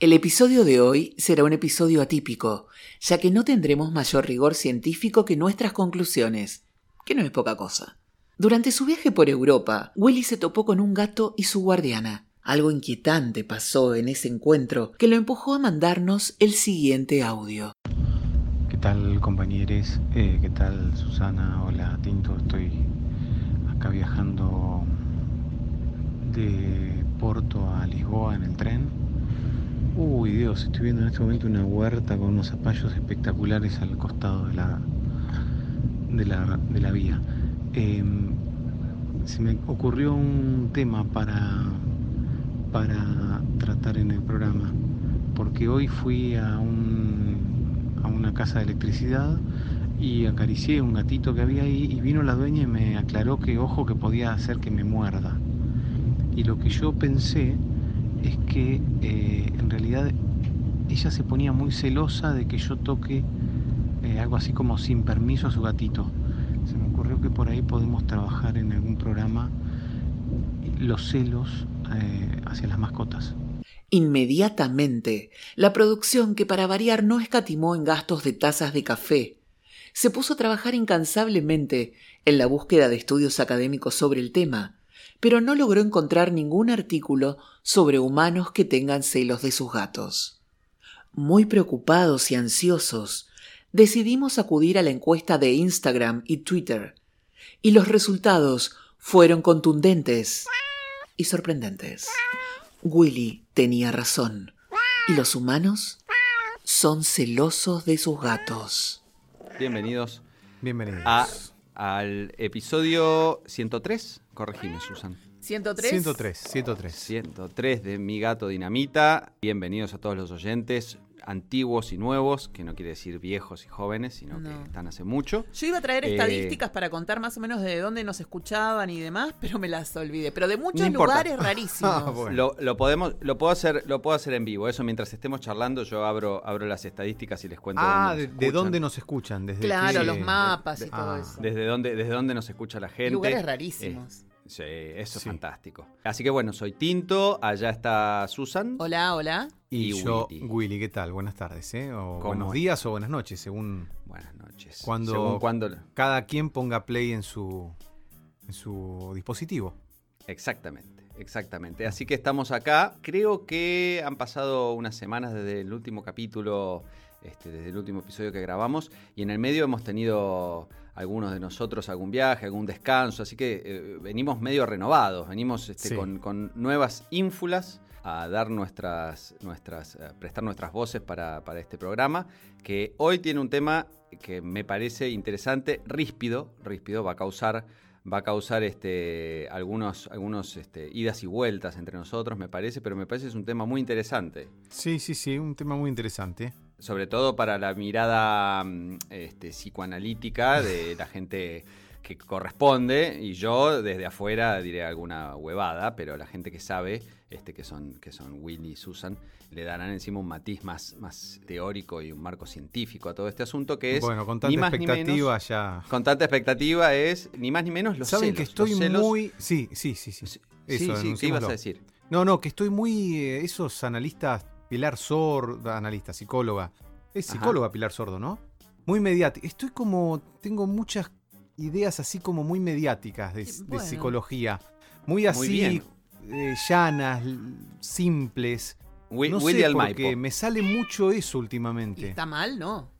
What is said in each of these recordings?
El episodio de hoy será un episodio atípico, ya que no tendremos mayor rigor científico que nuestras conclusiones, que no es poca cosa. Durante su viaje por Europa, Willy se topó con un gato y su guardiana. Algo inquietante pasó en ese encuentro que lo empujó a mandarnos el siguiente audio. ¿Qué tal compañeros? Eh, ¿Qué tal Susana? Hola Tinto, estoy acá viajando de Porto a Lisboa en el tren. Uy Dios, estoy viendo en este momento una huerta con unos zapallos espectaculares al costado de la, de la, de la vía. Eh, se me ocurrió un tema para, para tratar en el programa, porque hoy fui a, un, a una casa de electricidad y acaricié un gatito que había ahí y vino la dueña y me aclaró que ojo que podía hacer que me muerda. Y lo que yo pensé es que eh, en realidad ella se ponía muy celosa de que yo toque eh, algo así como sin permiso a su gatito. Se me ocurrió que por ahí podemos trabajar en algún programa los celos eh, hacia las mascotas. Inmediatamente, la producción, que para variar no escatimó en gastos de tazas de café, se puso a trabajar incansablemente en la búsqueda de estudios académicos sobre el tema, pero no logró encontrar ningún artículo sobre humanos que tengan celos de sus gatos. Muy preocupados y ansiosos, decidimos acudir a la encuesta de Instagram y Twitter, y los resultados fueron contundentes y sorprendentes. Willy tenía razón, y los humanos son celosos de sus gatos. Bienvenidos Bienvenidos. a, al episodio 103. Corregime, Susan. 103. 103, 103. 103 de Mi Gato Dinamita. Bienvenidos a todos los oyentes, antiguos y nuevos, que no quiere decir viejos y jóvenes, sino No. que están hace mucho. Yo iba a traer Eh, estadísticas para contar más o menos de dónde nos escuchaban y demás, pero me las olvidé. Pero de muchos No lugares rarísimos. Ah, bueno. Lo, lo podemos, lo puedo hacer, lo puedo hacer en vivo. Eso mientras estemos charlando, yo abro, abro las estadísticas y les cuento. Ah, dónde de, nos de escuchan. dónde nos escuchan? Desde Claro, qué- los mapas y todo ah. eso. Desde dónde, desde dónde nos escucha la gente. Lugares rarísimos. Eh, sí, eso es Sí. fantástico. Así que bueno, soy Tinto, allá está Susan. Hola, hola. Y, Y yo, Willy. Willy. ¿qué tal? Buenas tardes, ¿eh? O buenos días o buenas noches, según Buenas noches. Cuando- Según cuando- cada quien ponga play en su, en su dispositivo. Exactamente, exactamente. Así que estamos acá. Creo que han pasado unas semanas desde el último capítulo, este, desde el último episodio que grabamos, y en el medio hemos tenido algunos de nosotros algún viaje, algún descanso, así que eh, venimos medio renovados, venimos este, Sí. con, con nuevas ínfulas a dar nuestras, nuestras, a prestar nuestras voces para, para este programa, que hoy tiene un tema que me parece interesante, ríspido, ríspido, va a causar va a causar este, algunos, algunos este, idas y vueltas entre nosotros, me parece, pero me parece que es un tema muy interesante. Sí, sí, sí, un tema muy interesante. Sobre todo para la mirada mm, este, psicoanalítica de la gente que corresponde, y yo desde afuera diré alguna huevada, pero la gente que sabe, este, que, son, que son Willy y Susan, le darán encima un matiz más, más teórico y un marco científico a todo este asunto, que es bueno, con ni tanta ni expectativa menos- ya. con tanta expectativa es ni más ni menos los Saben celos. que estoy celos- muy. Sí, sí, sí, sí. Sí, Eso, sí, ¿qué ibas a decir? No, no, que estoy muy. eh, esos analistas, Pilar Sordo, analista, psicóloga. Es Ajá. psicóloga Pilar Sordo, ¿no? Muy mediática. Estoy como. Tengo muchas ideas así como muy mediáticas de, bueno. psicología. Muy así. eh, llanas, simples. Wi- no Willy sé, porque Maipo. me sale mucho eso ¿Y últimamente. está mal? No.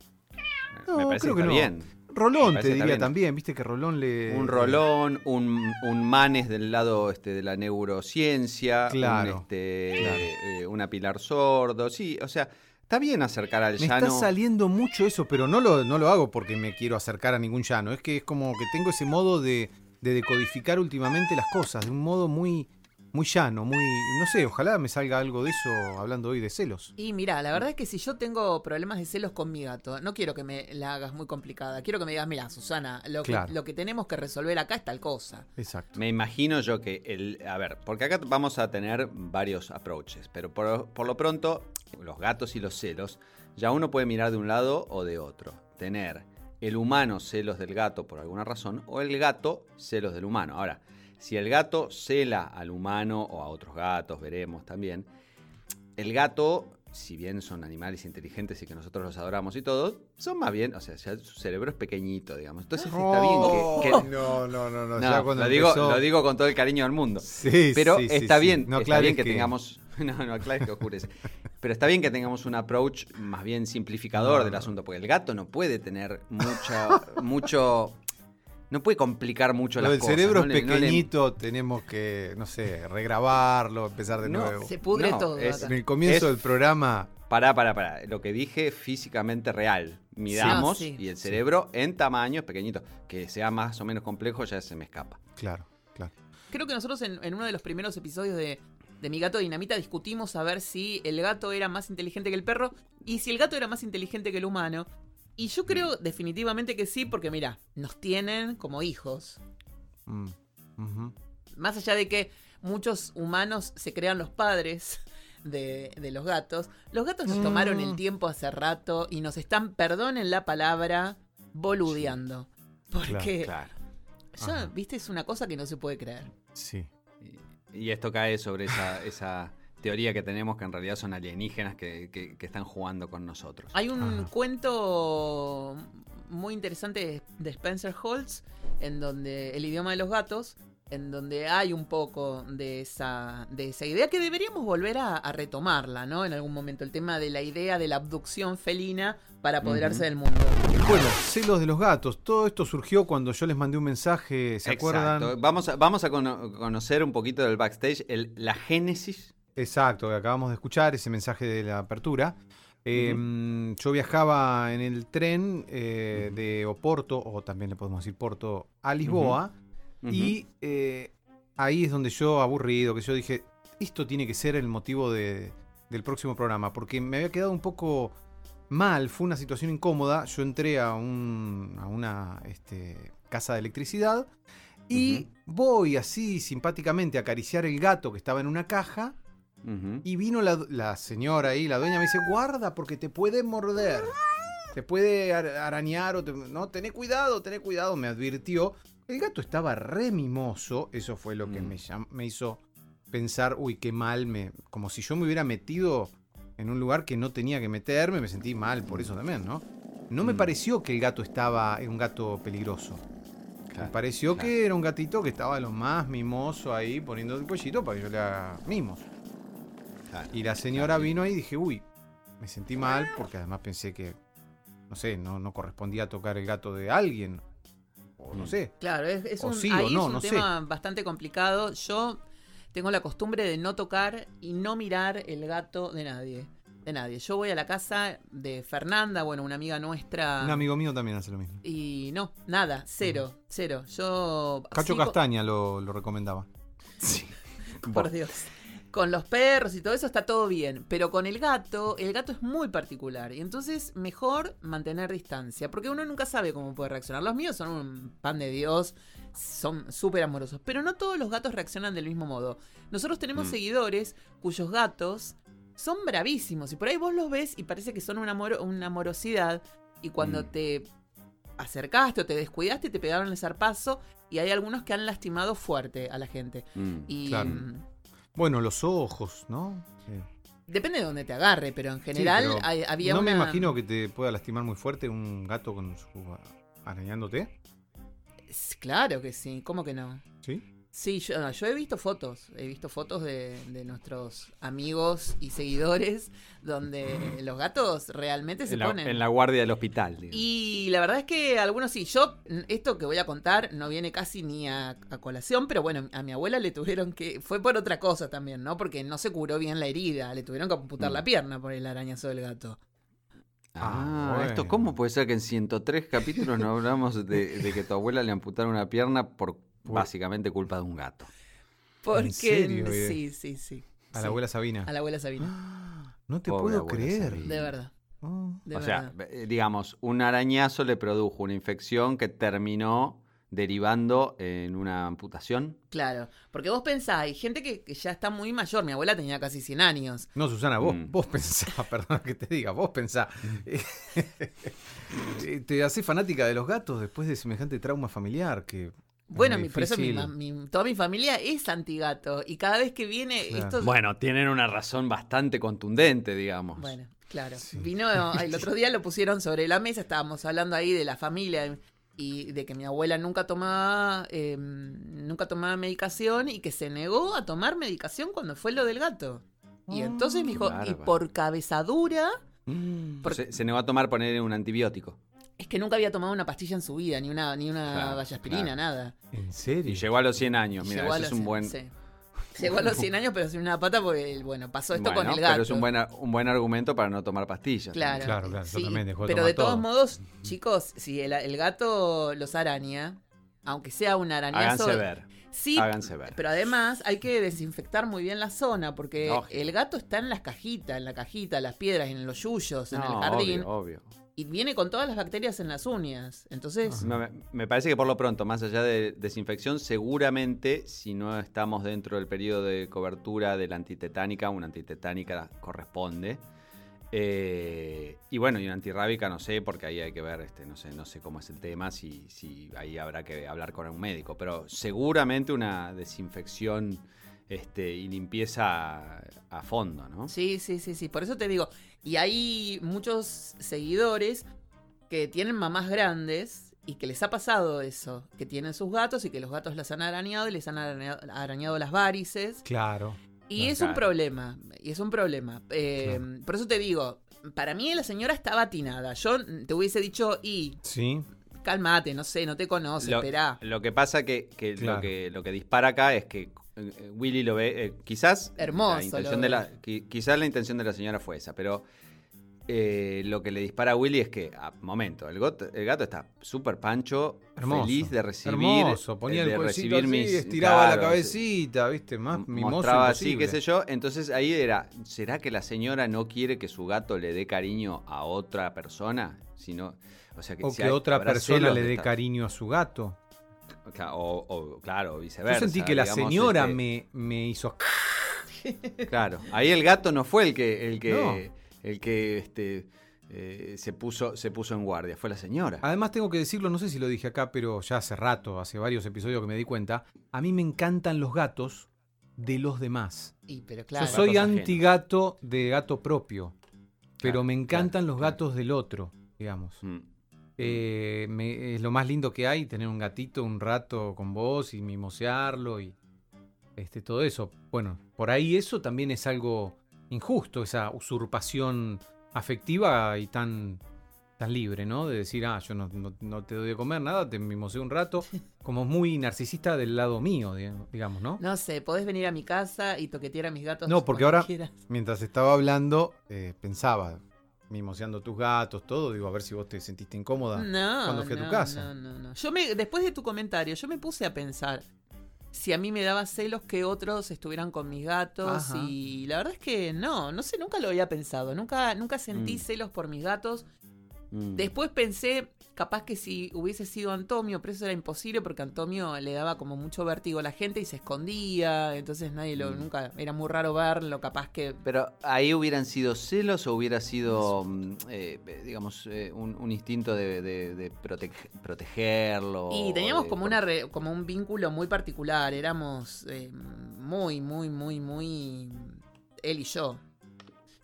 No, me parece creo que que está no. bien. Rolón Me te diría también, viste que Rolón le. Un rolón, un, un manes del lado este, de la neurociencia, un, Claro, este, claro. eh, una pilar sordo, sí, o sea, está bien acercar al Me llano. está saliendo mucho eso, pero no lo, no lo hago porque me quiero acercar a ningún llano. Es que es como que tengo ese modo de, de decodificar últimamente las cosas, de un modo muy, muy llano, muy. No sé, ojalá me salga algo de eso hablando hoy de celos. Y mira, la verdad es que si yo tengo problemas de celos con mi gato, no quiero que me la hagas muy complicada. Quiero que me digas, mira, Susana, lo, Claro. que, lo que tenemos que resolver acá es tal cosa. Exacto. Me imagino yo que el. A ver, porque acá vamos a tener varios approaches, pero por, por lo pronto, los gatos y los celos, ya uno puede mirar de un lado o de otro. Tener el humano celos del gato por alguna razón, o el gato celos del humano. Ahora, si el gato cela al humano o a otros gatos, veremos también, el gato si bien son animales inteligentes y que nosotros los adoramos y todo, son más bien, o sea, ya su cerebro es pequeñito, digamos. Entonces está bien que... que- Oh, No, no, no, no. No, ya cuando lo, digo, empezó- lo digo con todo el cariño del mundo. Sí, Pero sí, sí, está sí. bien, No está bien que, tengamos. No, no, aclares que oscurece. Pero está bien que tengamos un approach más bien simplificador No, del asunto, porque el gato no puede tener mucha, mucho. No puede complicar mucho Lo las cosas. cerebro no le- es no le- pequeñito, tenemos que, no sé, regrabarlo, empezar de No, nuevo. Se pudre No, todo. es-. En el comienzo es- del programa, Pará, pará, pará. Lo que dije físicamente real. Midamos Sí. y el cerebro en tamaño es pequeñito. Que sea más o menos complejo ya se me escapa. claro, claro. Creo que nosotros en, en uno de los primeros episodios de, de Mi Gato Dinamita discutimos a ver si el gato era más inteligente que el perro y si el gato era más inteligente que el humano. Y yo creo definitivamente que sí, porque mira, nos tienen como hijos. Mm. Más allá de que muchos humanos se crean los padres de, de los gatos, los gatos nos tomaron Mm. el tiempo hace rato y nos están, perdonen la palabra, boludeando. Porque Claro. ya, viste, es una cosa que no se puede creer. Sí. Y, y esto cae sobre esa, esa teoría que tenemos que en realidad son alienígenas que, que- que están jugando con nosotros. Hay un Ajá. cuento muy interesante de- Spencer Holtz, en donde el idioma de los gatos, en donde hay un poco de esa, de esa idea que deberíamos volver a, a retomarla, ¿no? En algún momento, el tema de la idea de la abducción felina para apoderarse del mundo. Bueno, celos de los gatos. Todo esto surgió cuando yo les mandé un mensaje, ¿se Exacto. acuerdan? Vamos a, vamos a cono- conocer un poquito del backstage, el- la génesis. Exacto, que acabamos de escuchar ese mensaje de la apertura. Eh, Yo viajaba en el tren eh, de Oporto, o también le podemos decir Porto, a Lisboa. Y eh, ahí es donde yo, aburrido, que yo dije, esto tiene que ser el motivo de- del próximo programa, porque me había quedado un poco mal, fue una situación incómoda. Yo entré a, un- a una este, casa de electricidad y voy así simpáticamente a acariciar el gato que estaba en una caja. Y vino la, la señora ahí, la dueña, me dice, guarda porque te puede morder. Te puede ar- arañar o te- no, tené cuidado, tené cuidado, me advirtió. El gato estaba re mimoso, eso fue lo que Mm. me, me hizo pensar, uy, qué mal, me, como si yo me hubiera metido en un lugar que no tenía que meterme, me sentí mal por eso también, ¿no? No me Mm. pareció que el gato estaba, era un gato peligroso. me pareció claro. que era un gatito que estaba lo más mimoso ahí, poniendo el cuellito para que yo le haga mimos. Claro. Y la señora vino ahí y dije, uy, me sentí mal porque además pensé que, no sé, no, no correspondía tocar el gato de alguien. O no Mm. sé. Claro, es, es un, sí ahí no, es un no sé. tema bastante complicado. Yo tengo la costumbre de no tocar y no mirar el gato de nadie. De nadie. Yo voy a la casa de Fernanda, bueno, una amiga nuestra. Un amigo mío también hace lo mismo. Y no, nada, cero, cero. Yo. Cacho sí, Castaña lo, lo recomendaba. Por Dios. Con los perros y todo eso está todo bien. Pero con el gato, el gato es muy particular. Y entonces mejor mantener distancia. Porque uno nunca sabe cómo puede reaccionar. Los míos son un pan de Dios. Son súper amorosos. Pero no todos los gatos reaccionan del mismo modo. Nosotros tenemos Mm. seguidores cuyos gatos son bravísimos. Y por ahí vos los ves y parece que son una, amor- una amorosidad. Y cuando Mm. te acercaste o te descuidaste, te pegaron el zarpazo. Y hay algunos que han lastimado fuerte a la gente. Mm. Y Claro. Bueno, los ojos, ¿no? Sí. depende de dónde te agarre, pero en Sí, general pero hay- había no me imagino que te pueda lastimar muy fuerte un gato con su arañándote. Claro que sí, ¿cómo que no? ¿Sí? Sí, yo, no, yo he visto fotos, he visto fotos de, de nuestros amigos y seguidores donde los gatos realmente se En la, ponen... en la guardia del hospital. digamos. Y la verdad es que algunos sí, yo, esto que voy a contar no viene casi ni a, a colación, pero bueno, a mi abuela le tuvieron que, fue por otra cosa también, ¿no? Porque no se curó bien la herida, le tuvieron que amputar Mm. la pierna por el arañazo del gato. Ah, Ah, esto. ¿cómo puede ser que en 103 capítulos no hablamos de, de que tu abuela le amputaron una pierna por Por- básicamente culpa de un gato? Porque serio, eh? sí, sí, sí. A sí. la abuela Sabina. A la abuela Sabina. No te Pobre puedo creer. Sabina. De verdad. Oh. De o sea, verdad. eh, digamos, un arañazo le produjo una infección que terminó derivando en una amputación. Claro. Porque vos pensás, hay gente que, que ya está muy mayor. Mi abuela tenía casi 100 años. No, Susana, vos, Mm. vos pensá, perdona que te diga, vos pensá. Eh, ¿Te haces fanática de los gatos después de semejante trauma familiar? Que Bueno, mi- por eso mi, mi- toda mi familia es antigato. Y cada vez que viene Claro. esto... Bueno, tienen una razón bastante contundente, digamos. Bueno, claro. Sí. Vino, el otro día lo pusieron sobre la mesa, estábamos hablando ahí de la familia y de que mi abuela nunca tomaba, eh, nunca tomaba medicación y que se negó a tomar medicación cuando fue lo del gato. Y entonces me dijo, y por cabezadura, Mm. Por- Se, se negó a tomar poner un antibiótico. Es que nunca había tomado una pastilla en su vida, ni una, ni una Claro, vallaspirina, claro. nada. ¿En serio? Y llegó a los 100 años. Mira, eso es un buen. sí. Llegó a los 100 años, pero sin una pata porque, bueno, pasó esto Bueno, con el gato. Pero es un buen, un buen argumento para no tomar pastillas. Claro, Claro, claro, yo sí, también dejo de pero tomar de todos todo. modos, chicos, si el, el gato los araña, aunque sea un arañazo, Háganse ver. sí, Háganse ver. pero además hay que desinfectar muy bien la zona porque Lógico. el gato está en las cajitas, en la cajita, las piedras, en los yuyos, en el jardín Obvio, obvio. Y viene con todas las bacterias en las uñas. Entonces, No, me, me parece que por lo pronto, más allá de desinfección, seguramente si no estamos dentro del periodo de cobertura de la antitetánica, una antitetánica corresponde. Eh, y bueno, y una antirrábica no sé, porque ahí hay que ver, este, no sé, no sé cómo es el tema, si, si ahí habrá que hablar con un médico, pero seguramente una desinfección este, y limpieza a, a fondo, ¿no? sí, sí, sí, sí, por eso te digo, y hay muchos seguidores que tienen mamás grandes y que les ha pasado eso, que tienen sus gatos y que los gatos las han arañado y les han arañado, arañado las varices. Claro. Y es un problema, y es un problema. Eh, Claro. Por eso te digo, para mí la señora estaba atinada. Yo te hubiese dicho, y Sí. cálmate, no sé, no te conoce, Lo, esperá. lo que pasa que, que Claro. lo que lo que dispara acá es que eh, Willy lo ve, eh, quizás Hermoso la intención de la, qui- quizás la intención de la señora fue esa, pero eh, lo que le dispara a Willy es que, a momento, el, got- el gato está súper pancho, Hermoso. feliz de recibir, Hermoso. Ponía de el recibir así, mis- estiraba la cabecita, ¿viste? Más mimoso mostraba así, qué sé yo. Entonces ahí era, ¿será que la señora no quiere que su gato le dé cariño a otra persona? Sino, o sea, que O si que hay- otra persona le dé esta- cariño a su gato. O, o, claro, Yo viceversa. sentí que la digamos, señora este, me, me hizo... Claro, ahí el gato no fue el que, el que, No. el que este, eh, se, puso, se puso en guardia, fue la señora. Además tengo que decirlo, no sé si lo dije acá, pero ya hace rato, hace varios episodios que me di cuenta, a mí me encantan los gatos de los demás. Y, pero claro, Yo soy anti-gato de gato propio, pero Claro, me encantan los claro. gatos del otro, digamos. Mm. Eh, me- es lo más lindo que hay, tener un gatito un rato con vos y mimosearlo y este, todo eso. Bueno, por ahí eso también es algo injusto, esa usurpación afectiva y tan, tan libre, ¿no? De decir, ah, yo no, no- no te doy de comer nada, te mimoseo un rato, como muy narcisista del lado mío, di- digamos, ¿no? no sé, podés venir a mi casa y toquetear a mis gatos. No, porque ahora- quieras. Mientras estaba hablando, eh, pensaba, mimoseando tus gatos, todo, digo, a ver si vos te sentiste incómoda. No, cuando fui a tu casa. No, no, no. Yo me, después de tu comentario, yo me puse a pensar si a mí me daba celos que otros estuvieran con mis gatos Ajá. y la verdad es que no, no sé, nunca lo había pensado, nunca, nunca sentí Mm. celos por mis gatos. Mm. Después pensé, capaz que si hubiese sido Antonio, pero eso era imposible porque Antonio le daba como mucho vértigo a la gente y se escondía, entonces nadie lo, Mm. nunca, era muy raro verlo, capaz que... Pero ahí hubieran sido celos o hubiera sido, mm, eh, digamos, eh, un, un instinto de, de- de protege- protegerlo. Y teníamos de- como una re- como un vínculo muy particular, éramos eh, muy, muy, muy, muy él y yo.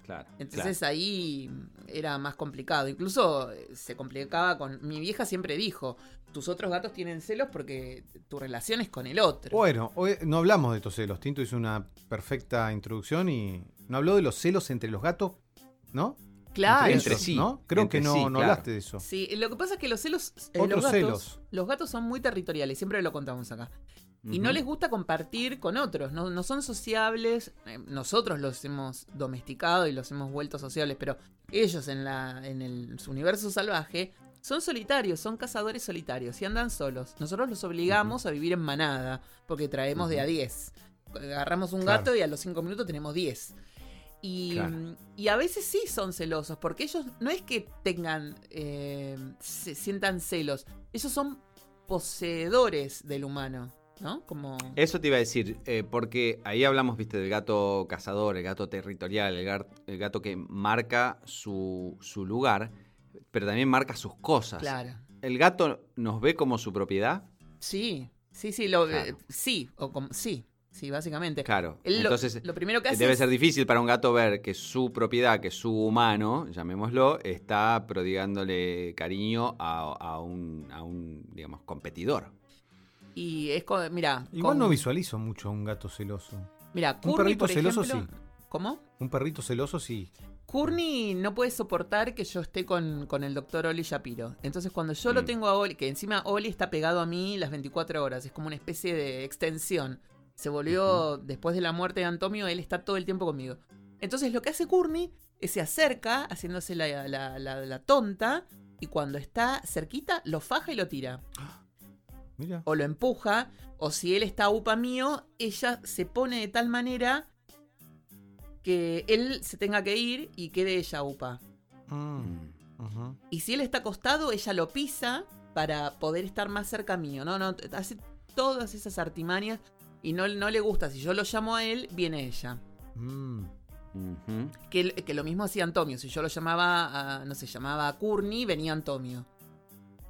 Claro, Entonces ahí era más complicado. Incluso eh, se complicaba con. Mi vieja siempre dijo: tus otros gatos tienen celos porque tu relación es con el otro. Bueno, hoy no hablamos de estos celos. Tinto hizo una perfecta introducción y no habló de los celos entre los gatos, ¿no? claro. entre ellos, sí, ¿no? Creo entre que no, sí, no claro. hablaste de eso. Sí, lo que pasa es que los celos. eh, Otros los gatos, celos. Los gatos son muy territoriales, siempre lo contamos acá. Y no les gusta compartir con otros, no, no son sociables. eh, Nosotros los hemos domesticado y los hemos vuelto sociables, pero ellos en, la, en el su universo salvaje son solitarios, son cazadores solitarios y andan solos. Nosotros los obligamos a vivir en manada, porque traemos de a Ujú. 10. Agarramos un Claro. gato y a los 5 minutos tenemos 10. Y, Claro. y a veces sí son celosos, porque ellos no es que tengan, eh, se sientan celos, ellos son poseedores del humano, ¿no? Como... Eso te iba a decir, eh, porque ahí hablamos, viste, del gato cazador, el gato territorial, el, gato que marca su, su lugar, pero también marca sus cosas. Claro. ¿El gato nos ve como su propiedad? Sí, Sí, sí, lo, eh, sí, o como, sí, sí, básicamente. Claro. Él lo- Entonces, lo, primero que hace debe es- ser difícil para un gato ver que su propiedad, que su humano, llamémoslo, está prodigándole cariño a, a un, a un, digamos, competidor. Y es como, mira. Igual con- no visualizo mucho a un gato celoso. Mira, Un Courtney, perrito por celoso, ejemplo- sí. ¿Cómo? Un perrito celoso sí. Courtney no puede soportar que yo esté con, con el doctor Oli Shapiro. Entonces, cuando yo lo Mm. tengo a Oli, que encima Oli está pegado a mí las 24 horas, es como una especie de extensión. Se volvió, después de la muerte de Antonio, él está todo el tiempo conmigo. Entonces, lo que hace Courtney es se acerca, haciéndose la, la- la- la tonta, y cuando está cerquita, lo faja y lo tira. Mira. o lo empuja, o si él está upa mío, ella se pone de tal manera que él se tenga que ir y quede ella upa. Mm. Y si él está acostado, ella lo pisa para poder estar más cerca mío. No, no, hace todas esas artimañas y no, no le gusta. Si yo lo llamo a él, viene ella. Mm. Que, que lo mismo hacía Antonio. Si yo lo llamaba, a, no sé, llamaba a Courtney, venía Antonio.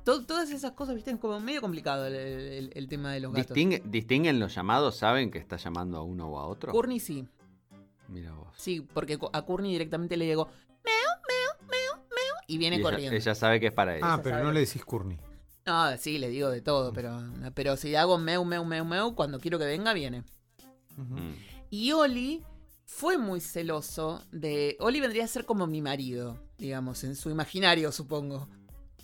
To- todas esas cosas, viste, es como medio complicado el, el- el tema de los gatos. Distingue- ¿Distinguen los llamados? ¿Saben que está llamando a uno o a otro? Courtney sí. Mira vos. Sí, porque a Courtney directamente le digo meo, meo, meo, meo y viene Y ella, corriendo. ella sabe que es para ella. Ah, Ella pero sabe no le decís Courtney. No, sí, le digo de todo, pero, pero si hago meu, meu, meu, meu, cuando quiero que venga, viene. Mm. Y Oli fue muy celoso de... Oli vendría a ser como mi marido, digamos, en su imaginario, supongo.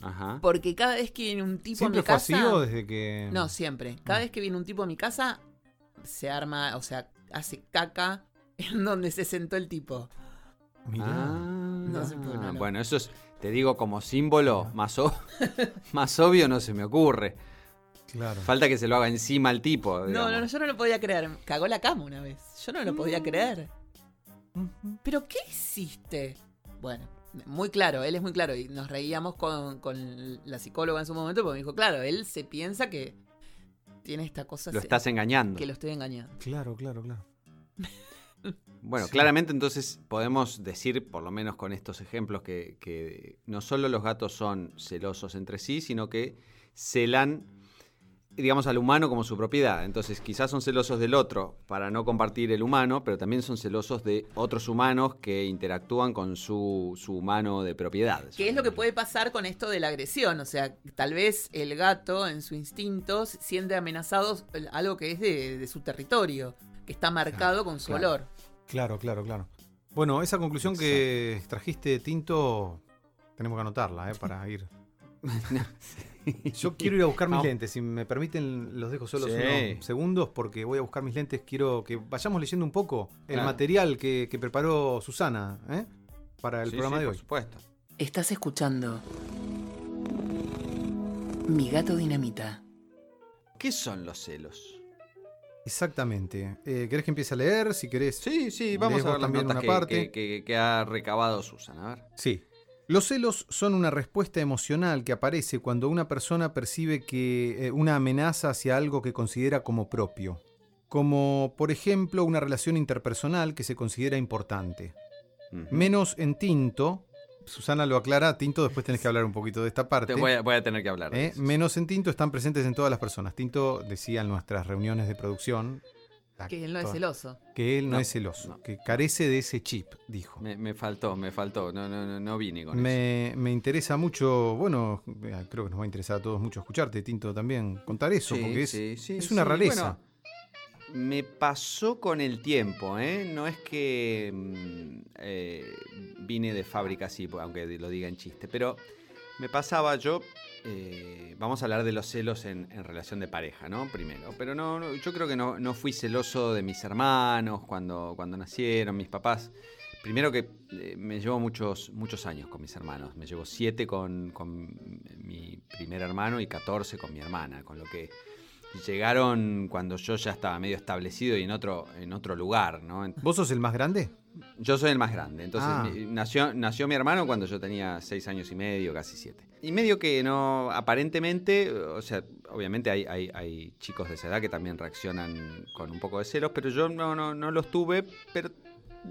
Ajá. Porque cada vez que viene un tipo a ¿Siempre mi fue casa... así o desde que.? No, siempre. Cada Mm. vez que viene un tipo a mi casa, se arma, o sea, hace caca en donde se sentó el tipo. Mirá. Ah, No se puede, no, no. Bueno, eso es, te digo, como símbolo, más, o- más obvio no se me ocurre. Claro. Falta que se lo haga encima al tipo. No, digamos. no, no, yo no lo podía creer. Cagó la cama una vez. Yo no lo podía creer. Ujú. ¿Pero qué hiciste? Bueno, muy claro, él es muy claro. Y nos reíamos con, con la psicóloga en su momento porque me dijo, claro, él se piensa que tiene esta cosa Lo se- estás engañando. que lo estoy engañando. Claro, claro, claro. Bueno, Sí. claramente entonces podemos decir, por lo menos con estos ejemplos, que, que no solo los gatos son celosos entre sí, sino que celan, digamos, al humano como su propiedad. Entonces quizás son celosos del otro para no compartir el humano, pero también son celosos de otros humanos que interactúan con su, su humano de propiedad. ¿Qué es lo que puede pasar con esto de la agresión? O sea, tal vez el gato en su instinto siente amenazado algo que es de, de su territorio, que está marcado con su claro. olor. Claro, claro, claro. Bueno, esa conclusión que trajiste, Tinto, tenemos que anotarla, ¿eh? Para ir. Yo quiero ir a buscar mis lentes. Si me permiten, los dejo solos Sí. unos segundos porque voy a buscar mis lentes. Quiero que vayamos leyendo un poco el Claro. material que, que preparó Susana ¿eh? para el Sí, programa sí, de por hoy. supuesto. Estás escuchando Mi gato dinamita. ¿Qué son los celos? Exactamente. Eh, ¿Querés que empiece a leer? Si querés. Sí, sí, vamos a ver las también notas una que, parte. que- que- que ha recabado Susana. A ver. Sí. Los celos son una respuesta emocional que aparece cuando una persona percibe que eh, una amenaza hacia algo que considera como propio, como por ejemplo una relación interpersonal que se considera importante. Menos en Tinto, Susana lo aclara, Tinto después tenés que hablar un poquito de esta parte. Te voy, a, voy a tener que hablar. de ¿eh? eso. Menos en Tinto están presentes en todas las personas. Tinto decía en nuestras reuniones de producción Que él no es celoso. que él no, No, es celoso, no. que carece de ese chip, dijo. Me, me faltó, me faltó. No, no, no, no vine con eso. Me, me interesa mucho, bueno, eh, creo que nos va a interesar a todos mucho escucharte, Tinto, también contar eso, Sí, porque es, sí, sí, es una sí. rareza. Bueno, me pasó con el tiempo, ¿eh? No es que mm, eh, vine de fábrica así, aunque lo diga en chiste, pero me pasaba yo. Eh, vamos a hablar de los celos en, en relación de pareja, ¿no? Primero. Pero no, no, yo creo que no, no fui celoso de mis hermanos cuando, cuando nacieron, mis papás. Primero que eh, me llevo muchos, muchos años con mis hermanos. Me llevo siete con, con mi primer hermano y 14 con mi hermana. Con lo que llegaron cuando yo ya estaba medio establecido y en otro, en otro lugar, ¿no? ¿Vos sos el más grande? Yo soy el más grande. Entonces Ah. mi- nació, nació mi hermano cuando yo tenía seis años y medio, casi siete. Y medio que no, aparentemente, o sea, obviamente hay, hay, hay chicos de esa edad que también reaccionan con un poco de celos, pero yo no, no, no los tuve, pero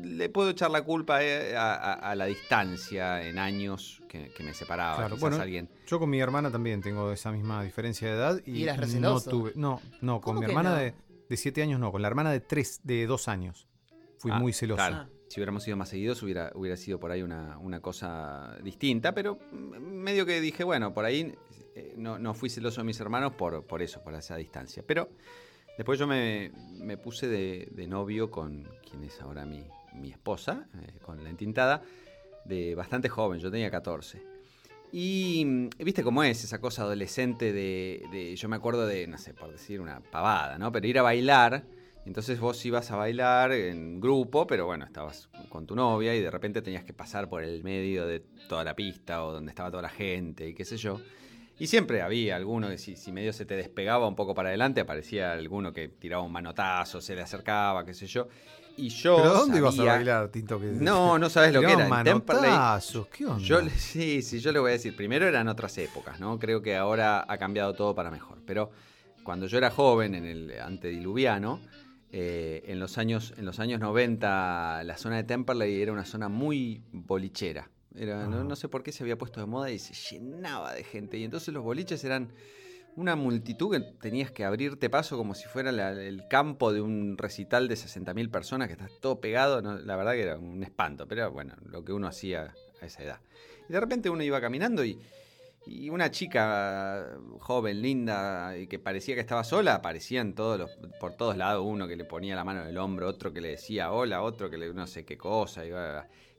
le puedo echar la culpa eh, a, la distancia en años que, me separaba. Claro, bueno, alguien... yo con mi hermana también tengo esa misma diferencia de edad y, no tuve, no, no, con mi hermana de, de siete años no, con la hermana de tres, de dos años. Fui ah, muy celoso. Ah. Si hubiéramos sido más seguidos hubiera, hubiera sido por ahí una, cosa distinta, pero medio que dije, bueno, por ahí eh, no, no, fui celoso de mis hermanos por, por eso, por esa distancia. Pero después yo me, puse de, novio con quien es ahora mi, esposa, eh, con la entintada, de bastante joven, yo tenía 14. Y viste cómo es esa cosa adolescente de, de, yo me acuerdo de, no sé, por decir una pavada, ¿no? Pero ir a bailar entonces vos ibas a bailar en grupo, pero bueno, estabas con tu novia y de repente tenías que pasar por el medio de toda la pista o donde estaba toda la gente y qué sé yo. Y siempre había alguno que si, medio se te despegaba un poco para adelante, aparecía alguno que tiraba un manotazo, se le acercaba, qué sé yo. Y yo ¿Pero dónde ibas a bailar, Tinto? No, no sabes lo que era. Manotazos, ¿qué onda? Yo, sí, sí, yo le voy a decir. Primero eran otras épocas, ¿no? Creo que ahora ha cambiado todo para mejor. Pero cuando yo era joven, en el antediluviano, eh, en, los años, en los años 90 la zona de Temperley era una zona muy bolichera. Era, no, sé por qué se había puesto de moda y se llenaba de gente. Y entonces los boliches eran una multitud que tenías que abrirte paso como si fuera el campo de un recital de 60.000 personas que estás todo pegado. la verdad que era un espanto, pero bueno, lo que uno hacía a esa edad. Y de repente uno iba caminando y y una chica joven, linda, y que parecía que estaba sola, aparecían todos los, por todos lados, uno que le ponía la mano en el hombro, otro que le decía hola, otro que le no sé qué cosa.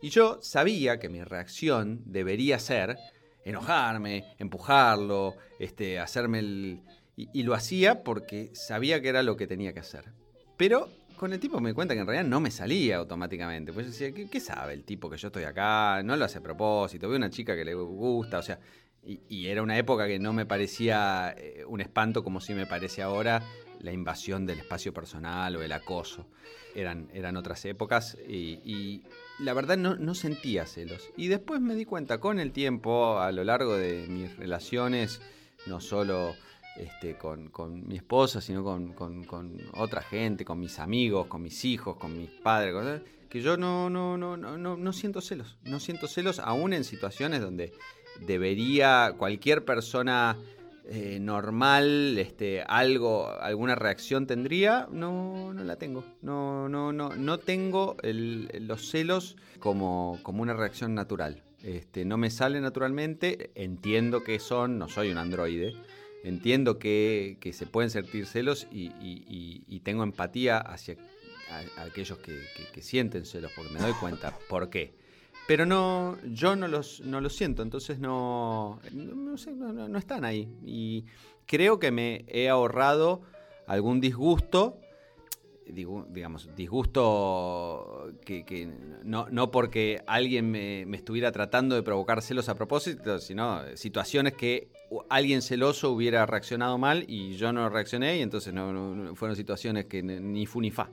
Y, yo sabía que mi reacción debería ser enojarme, empujarlo, este, hacerme el... Y, lo hacía porque sabía que era lo que tenía que hacer. Pero con el tipo me di cuenta que en realidad no me salía automáticamente. Pues yo decía, ¿qué, ¿qué, sabe el tipo que yo estoy acá? No lo hace a propósito. Veo una chica que le gusta, o sea, y, era una época que no me parecía eh, un espanto como si me parece ahora la invasión del espacio personal o el acoso. Eran, eran otras épocas y, la verdad no, sentía celos. Y después me di cuenta con el tiempo, a lo largo de mis relaciones, no solo este, con, mi esposa, sino con, otra gente, con mis amigos, con mis hijos, con mis padres, que yo no, no, no, no, no siento celos. No siento celos aún en situaciones donde debería cualquier persona eh, normal, este, algo, alguna reacción tendría, no, no la tengo. No, no, no, no tengo los celos como, como una reacción natural. Este, no me sale naturalmente, entiendo que son, no soy un androide, entiendo que, se pueden sentir celos y, tengo empatía hacia aquellos que, que sienten celos, porque me doy cuenta. ¿Por qué? Pero no, yo no los, no los siento, entonces no, no, sé, no, están ahí. Y creo que me he ahorrado algún disgusto, digamos, disgusto que, no, no, porque alguien me, estuviera tratando de provocar celos a propósito, sino situaciones que alguien celoso hubiera reaccionado mal y yo no reaccioné y entonces no, fueron situaciones que ni fu ni fa.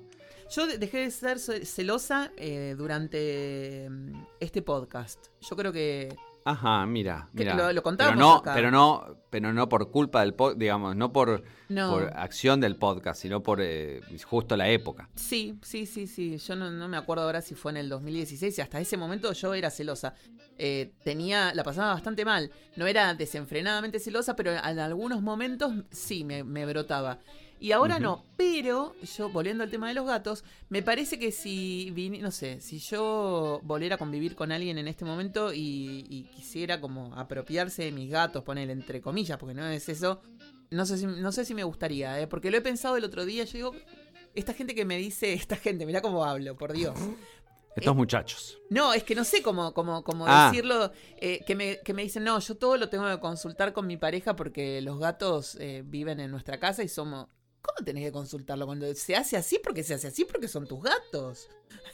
Yo dejé de ser celosa eh, durante mm, este podcast. Yo creo que. Ajá, mira, mira. Lo, lo contamos pero no, pero no, pero no por culpa del podcast, digamos, no por, por, acción del podcast, sino por eh, justo la época. Sí, sí, sí, sí. Yo no, me acuerdo ahora si fue en el 2016 y hasta ese momento yo era celosa. Eh, tenía, la pasaba bastante mal. No era desenfrenadamente celosa, pero en algunos momentos sí me, me brotaba. Y ahora no, pero yo, volviendo al tema de los gatos, me parece que si, no sé, si yo volviera a convivir con alguien en este momento y, quisiera como apropiarse de mis gatos, poner entre comillas, porque no es eso, no sé si, no sé si me gustaría, ¿eh? porque lo he pensado el otro día, yo digo, esta gente que me dice, esta gente, mira cómo hablo, por Dios. Estos muchachos. No, es que no sé cómo, cómo, cómo ah. decirlo. Eh, que, me, que, me, dicen, no, yo todo lo tengo que consultar con mi pareja porque los gatos eh, viven en nuestra casa y somos. ¿Cómo tenés que consultarlo? Cuando se hace así, porque se hace así, porque son tus gatos.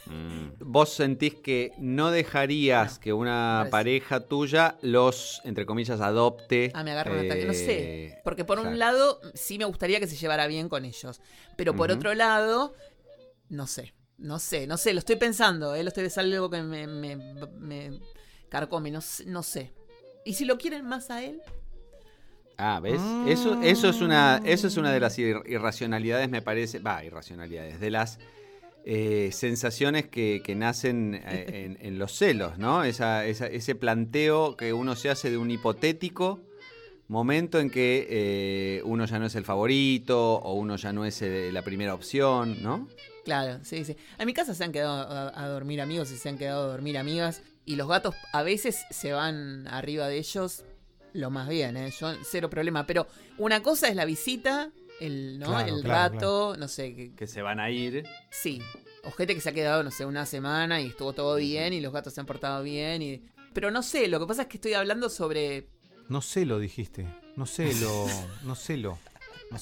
Mm. Vos sentís que no dejarías que una pareja tuya los, entre comillas, adopte. Ah, me agarro un ataque. No sé. Eh, porque por un lado, sí me gustaría que se llevara bien con ellos. Pero por otro lado, no sé. No sé, no sé, lo estoy pensando. ¿eh? Lo estoy, es algo que me, me, me carcome, no, no sé. ¿Y si lo quieren más a él? Ah, ¿ves? Eso, eso, es una, eso es una de las irracionalidades, me parece. Va, irracionalidades. De las eh, sensaciones que, nacen eh, en, los celos, ¿no? ese planteo que uno se hace de un hipotético momento en que eh, uno ya no es el favorito o uno ya no es la primera opción, ¿no? Claro, sí, sí. A mi casa se han quedado a, dormir amigos y se han quedado a dormir amigas. Y los gatos a veces se van arriba de ellos lo más bien, ¿eh? Yo, cero problema. Pero una cosa es la visita, el, ¿no? el rato, no sé. Que, que se van a ir. Sí. Ojete que se ha quedado, no sé, una semana y estuvo todo bien y los gatos se han portado bien. Y... Pero no sé, lo que pasa es que estoy hablando sobre. No sé lo dijiste. No sé lo. No sé lo.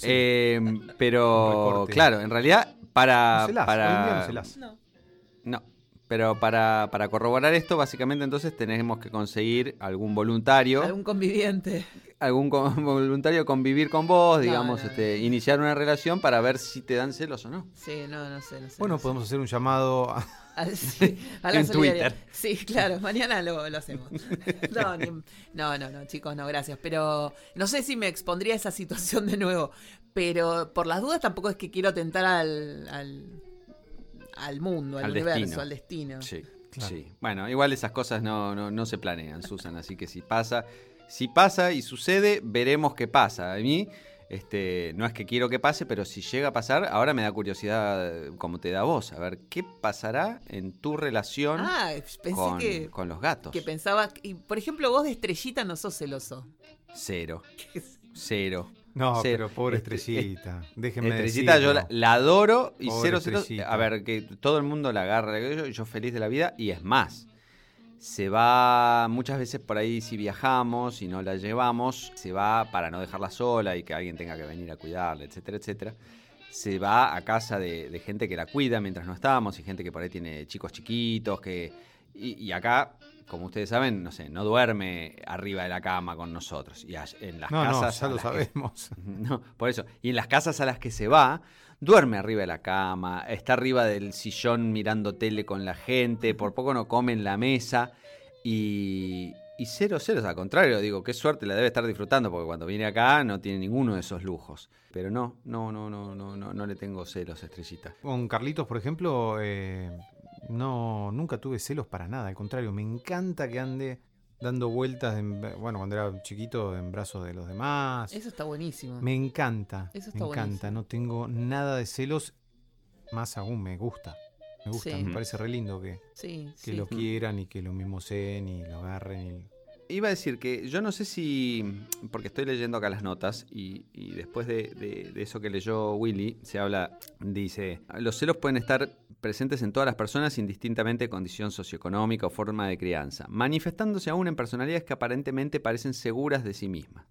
Eh, pero, claro, en realidad, para. No para... no, no. Pero para, para, corroborar esto, básicamente entonces tenemos que conseguir algún voluntario. Algún conviviente. Algún voluntario convivir con vos, digamos, este, iniciar una relación para ver si te dan celos o no. Sí, no, no sé, no sé. Bueno, podemos hacer un llamado a, en Twitter. Sí, claro, mañana lo, lo hacemos. No, no, no, chicos, no, gracias. Pero no sé si me expondría a esa situación de nuevo. Pero por las dudas tampoco es que quiero tentar al, al, mundo, al, universo, al destino. Sí, sí. Bueno, igual esas cosas no, no, no se planean, Susan. Así que si pasa, si pasa y sucede, veremos qué pasa. A mí este, no es que quiero que pase, pero si llega a pasar, ahora me da curiosidad como te da vos, a ver qué pasará en tu relación ah, con, con, los gatos. Que pensaba, y por ejemplo, vos de estrellita no sos celoso. Cero. Cero. No, pero pobre este, estrellita. Déjenme Estrellita yo la, adoro y cero, cero. A ver, que todo el mundo la agarra, yo feliz de la vida y es más se va muchas veces por ahí si viajamos y no la llevamos, se va para no dejarla sola y que alguien tenga que venir a cuidarla, etcétera, etcétera. Se va a casa de, gente que la cuida mientras no estamos y gente que por ahí tiene chicos chiquitos que y, acá, como ustedes saben, no sé, no duerme arriba de la cama con nosotros y en las casas no, ya lo sabemos. no, por eso. Y en las casas a las que se va duerme arriba de la cama, está arriba del sillón mirando tele con la gente, por poco no come en la mesa y, y cero ceros, al contrario, digo, qué suerte la debe estar disfrutando porque cuando viene acá no tiene ninguno de esos lujos. Pero no, no, no, no, no, no, no le tengo celos, estrellita. Con Carlitos, por ejemplo, eh, no, nunca tuve celos para nada, al contrario, me encanta que ande dando vueltas, bueno, cuando era chiquito, en brazos de los demás. Eso está buenísimo. Me encanta. Eso está me encanta. No tengo nada de celos, más aún me gusta. Me gusta, me parece re lindo que, que lo quieran y que lo mimosen y lo agarren. Iba a decir que yo no sé si, porque estoy leyendo acá las notas y, después de, de, eso que leyó Willy, se habla, dice, los celos pueden estar presentes en todas las personas indistintamente de condición socioeconómica o forma de crianza, manifestándose aún en personalidades que aparentemente parecen seguras de sí mismas.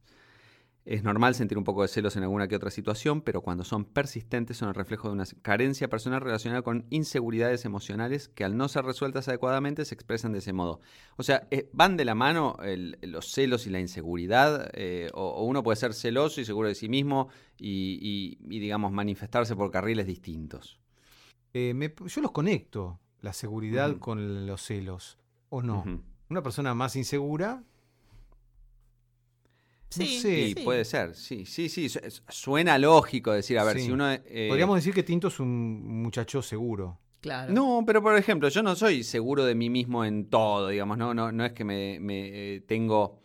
Es normal sentir un poco de celos en alguna que otra situación, pero cuando son persistentes son el reflejo de una carencia personal relacionada con inseguridades emocionales que al no ser resueltas adecuadamente se expresan de ese modo. O sea, eh, van de la mano los celos y la inseguridad, eh, o, uno puede ser celoso y seguro de sí mismo y, digamos, manifestarse por carriles distintos. Eh, yo los conecto, la seguridad con los celos, ¿o no? Una persona más insegura Sí, puede ser, sí, sí, sí, suena lógico decir, a ver, si uno... Eh, Podríamos decir que Tinto es un muchacho seguro. Claro. No, pero por ejemplo, yo no soy seguro de mí mismo en todo, digamos, no, no, no es que me, eh, tengo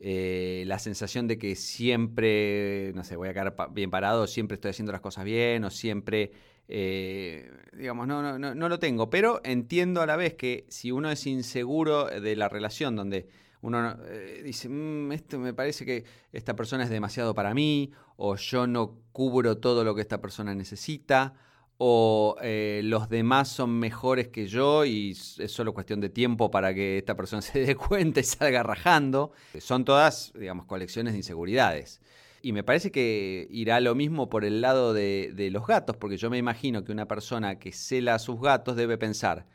eh, la sensación de que siempre, no sé, voy a quedar bien parado, siempre estoy haciendo las cosas bien o siempre, digamos, no, no, no, no lo tengo, pero entiendo a la vez que si uno es inseguro de la relación donde uno eh, dice, mm, esto me parece que esta persona es demasiado para mí, o yo no cubro todo lo que esta persona necesita, o eh, los demás son mejores que yo y es solo cuestión de tiempo para que esta persona se dé cuenta y salga rajando. Son todas, digamos, colecciones de inseguridades. Y me parece que irá lo mismo por el lado de, los gatos, porque yo me imagino que una persona que cela a sus gatos debe pensar,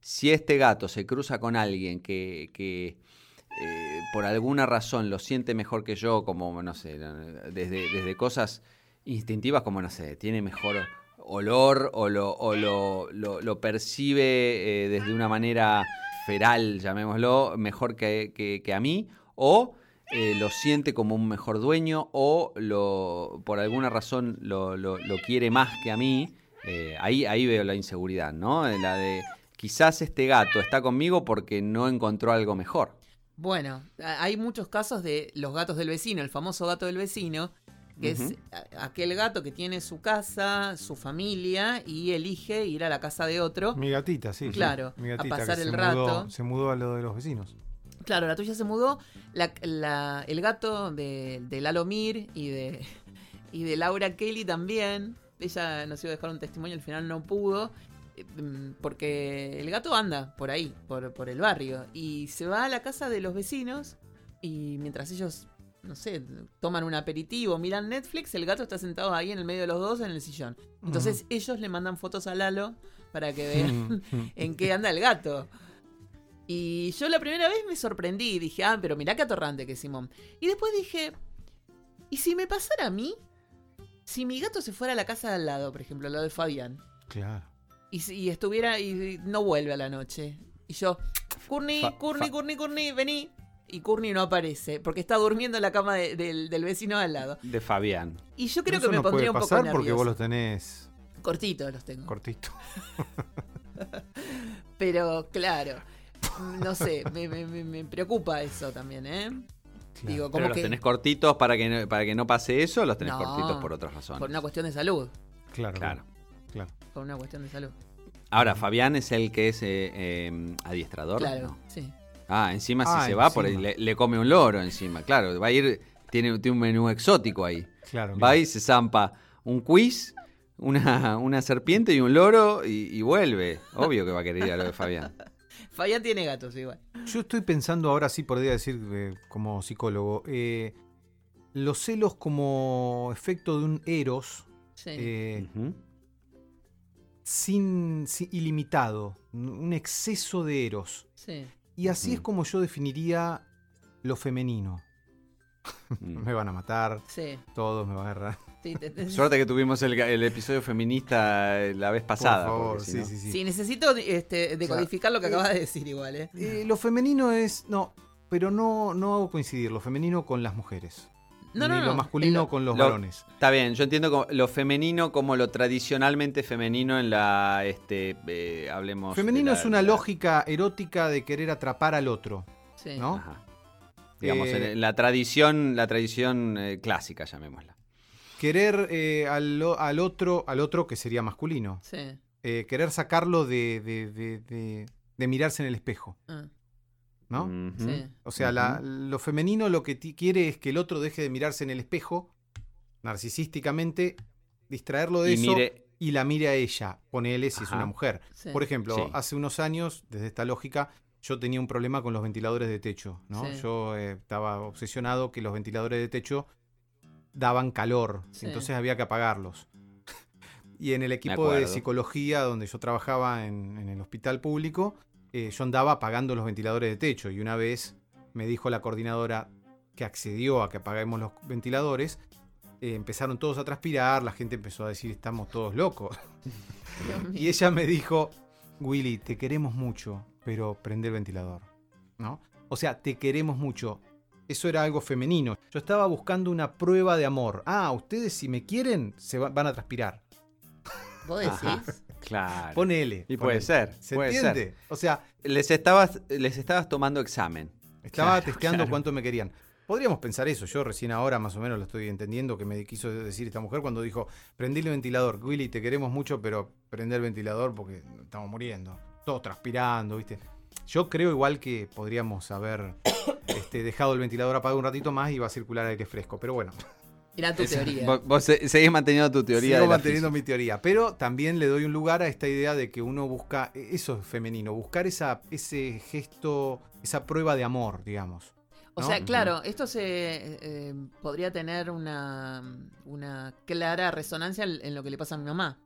si este gato se cruza con alguien que, que eh, por alguna razón lo siente mejor que yo, como, no sé, desde, desde cosas instintivas como, no sé, tiene mejor olor o lo, o lo, lo, percibe eh, desde una manera feral, llamémoslo, mejor que, que, a mí, o eh, lo siente como un mejor dueño, o lo, por alguna razón lo, quiere más que a mí, Eh, ahí, ahí veo la inseguridad, ¿no? La de quizás este gato está conmigo porque no encontró algo mejor. Bueno, hay muchos casos de los gatos del vecino, el famoso gato del vecino, que es aquel gato que tiene su casa, su familia y elige ir a la casa de otro. Mi gatita, sí. Claro, a pasar el rato. se mudó a lo de los vecinos. Claro, la tuya se mudó. el gato de, de Lalo Mir y de, y de Laura Kelly también. Ella nos iba a dejar un testimonio, al final no pudo. Mm, porque el gato anda por ahí, por, por el barrio. Y se va a la casa de los vecinos. Y mientras ellos no sé, toman un aperitivo, miran Netflix, el gato está sentado ahí en el medio de los dos en el sillón. Entonces ellos le mandan fotos a Lalo para que vean en qué anda el gato. Y yo la primera vez me sorprendí y dije, ah, pero mirá qué atorrante que es Simón. Y después dije, ¿y si me pasara a mí? Si mi gato se fuera a la casa de al lado, por ejemplo, al lado de Fabián. Claro. Y, si estuviera y no vuelve a la noche. Y yo, Courtney, Courtney, Courtney, Courtney, vení. Y Courtney no aparece, porque está durmiendo en la cama del, vecino al lado. De Fabián. Y yo creo que me pondría un poco nervioso. porque vos los tenés... Cortitos los tengo. Cortito. Pero, claro no sé, me, preocupa eso también, ¿eh? Digo, como ¿Pero los tenés cortitos para que, no, para que no pase eso o los tenés cortitos por otras razones? Por una cuestión de salud. Claro. Claro. Por una cuestión de salud. Ahora, Fabián es el que es eh, em, adiestrador. Claro, sí. Ah, encima si ah, se va, por le, come un loro encima. Claro, va a ir, tiene, un menú exótico ahí. Claro. Va y se zampa un quiz, una, una serpiente y un loro y, y vuelve. Obvio que va a querer ir a lo de Fabián. Fabián tiene gatos igual. Yo estoy pensando ahora sí, podría decir eh, como psicólogo, eh, los celos como efecto de un eros eh, sin, ilimitado, un exceso de eros. Y así es como yo definiría lo femenino. Mm. me van a matar, todos me van a agarrar. Suerte que tuvimos el, episodio feminista la vez pasada. Por favor, sí, sí, sí. necesito este, decodificar lo que acabas de decir igual. ¿eh? ¿eh? lo femenino es. No, pero no, no hago coincidir lo femenino con las mujeres. No, ni lo masculino con los varones. Está bien, yo entiendo lo femenino como lo tradicionalmente femenino en la. Este, eh, hablemos. Femenino es una lógica erótica de querer atrapar al otro. ¿No? Ajá. Digamos, en eh, la tradición, la tradición clásica, llamémosla querer eh, al, otro, al otro que sería masculino. Sí. Eh, querer sacarlo de, de, de, mirarse en el espejo. Ah. ¿No? sí. O sea, lo femenino lo que quiere es que el otro deje de mirarse en el espejo, narcisísticamente, distraerlo de eso y la mire a ella, ponele si es una mujer. Por ejemplo, hace unos años, desde esta lógica, yo tenía un problema con los ventiladores de techo, ¿no? Yo eh, estaba obsesionado que los ventiladores de techo daban calor, entonces había que apagarlos. y en el equipo de psicología donde yo trabajaba en, el hospital público, eh, yo andaba apagando los ventiladores de techo y una vez me dijo la coordinadora que accedió a que apaguemos los ventiladores, eh, empezaron todos a transpirar, la gente empezó a decir estamos todos locos. y ella me dijo, Willy, te queremos mucho, pero prende el ventilador. ¿No? O sea, te queremos mucho, eso era algo femenino. Yo estaba buscando una prueba de amor. Ah, ustedes si me quieren, se van a transpirar. ¿Vos decís? claro. Ponele. Y puede ser. ¿Se entiende? O sea. Les estabas, les estabas tomando examen. Estaba testeando cuánto me querían. Podríamos pensar eso. Yo recién ahora más o menos lo estoy entendiendo que me quiso decir esta mujer cuando dijo, prendí el ventilador. Willy, te queremos mucho, pero prende el ventilador porque estamos muriendo. Todos transpirando, ¿viste? Yo creo igual que podríamos haber este, dejado el ventilador apagado un ratito más y va a circular aire fresco, pero bueno. Era tu teoría. Vos, seguís manteniendo tu teoría. Sigo manteniendo mi teoría, pero también le doy un lugar a esta idea de que uno busca, e, eso es femenino, buscar esa, ese gesto, esa prueba de amor, digamos. O sea, claro, esto se eh, podría tener una, una clara resonancia en lo que le pasa a mi mamá.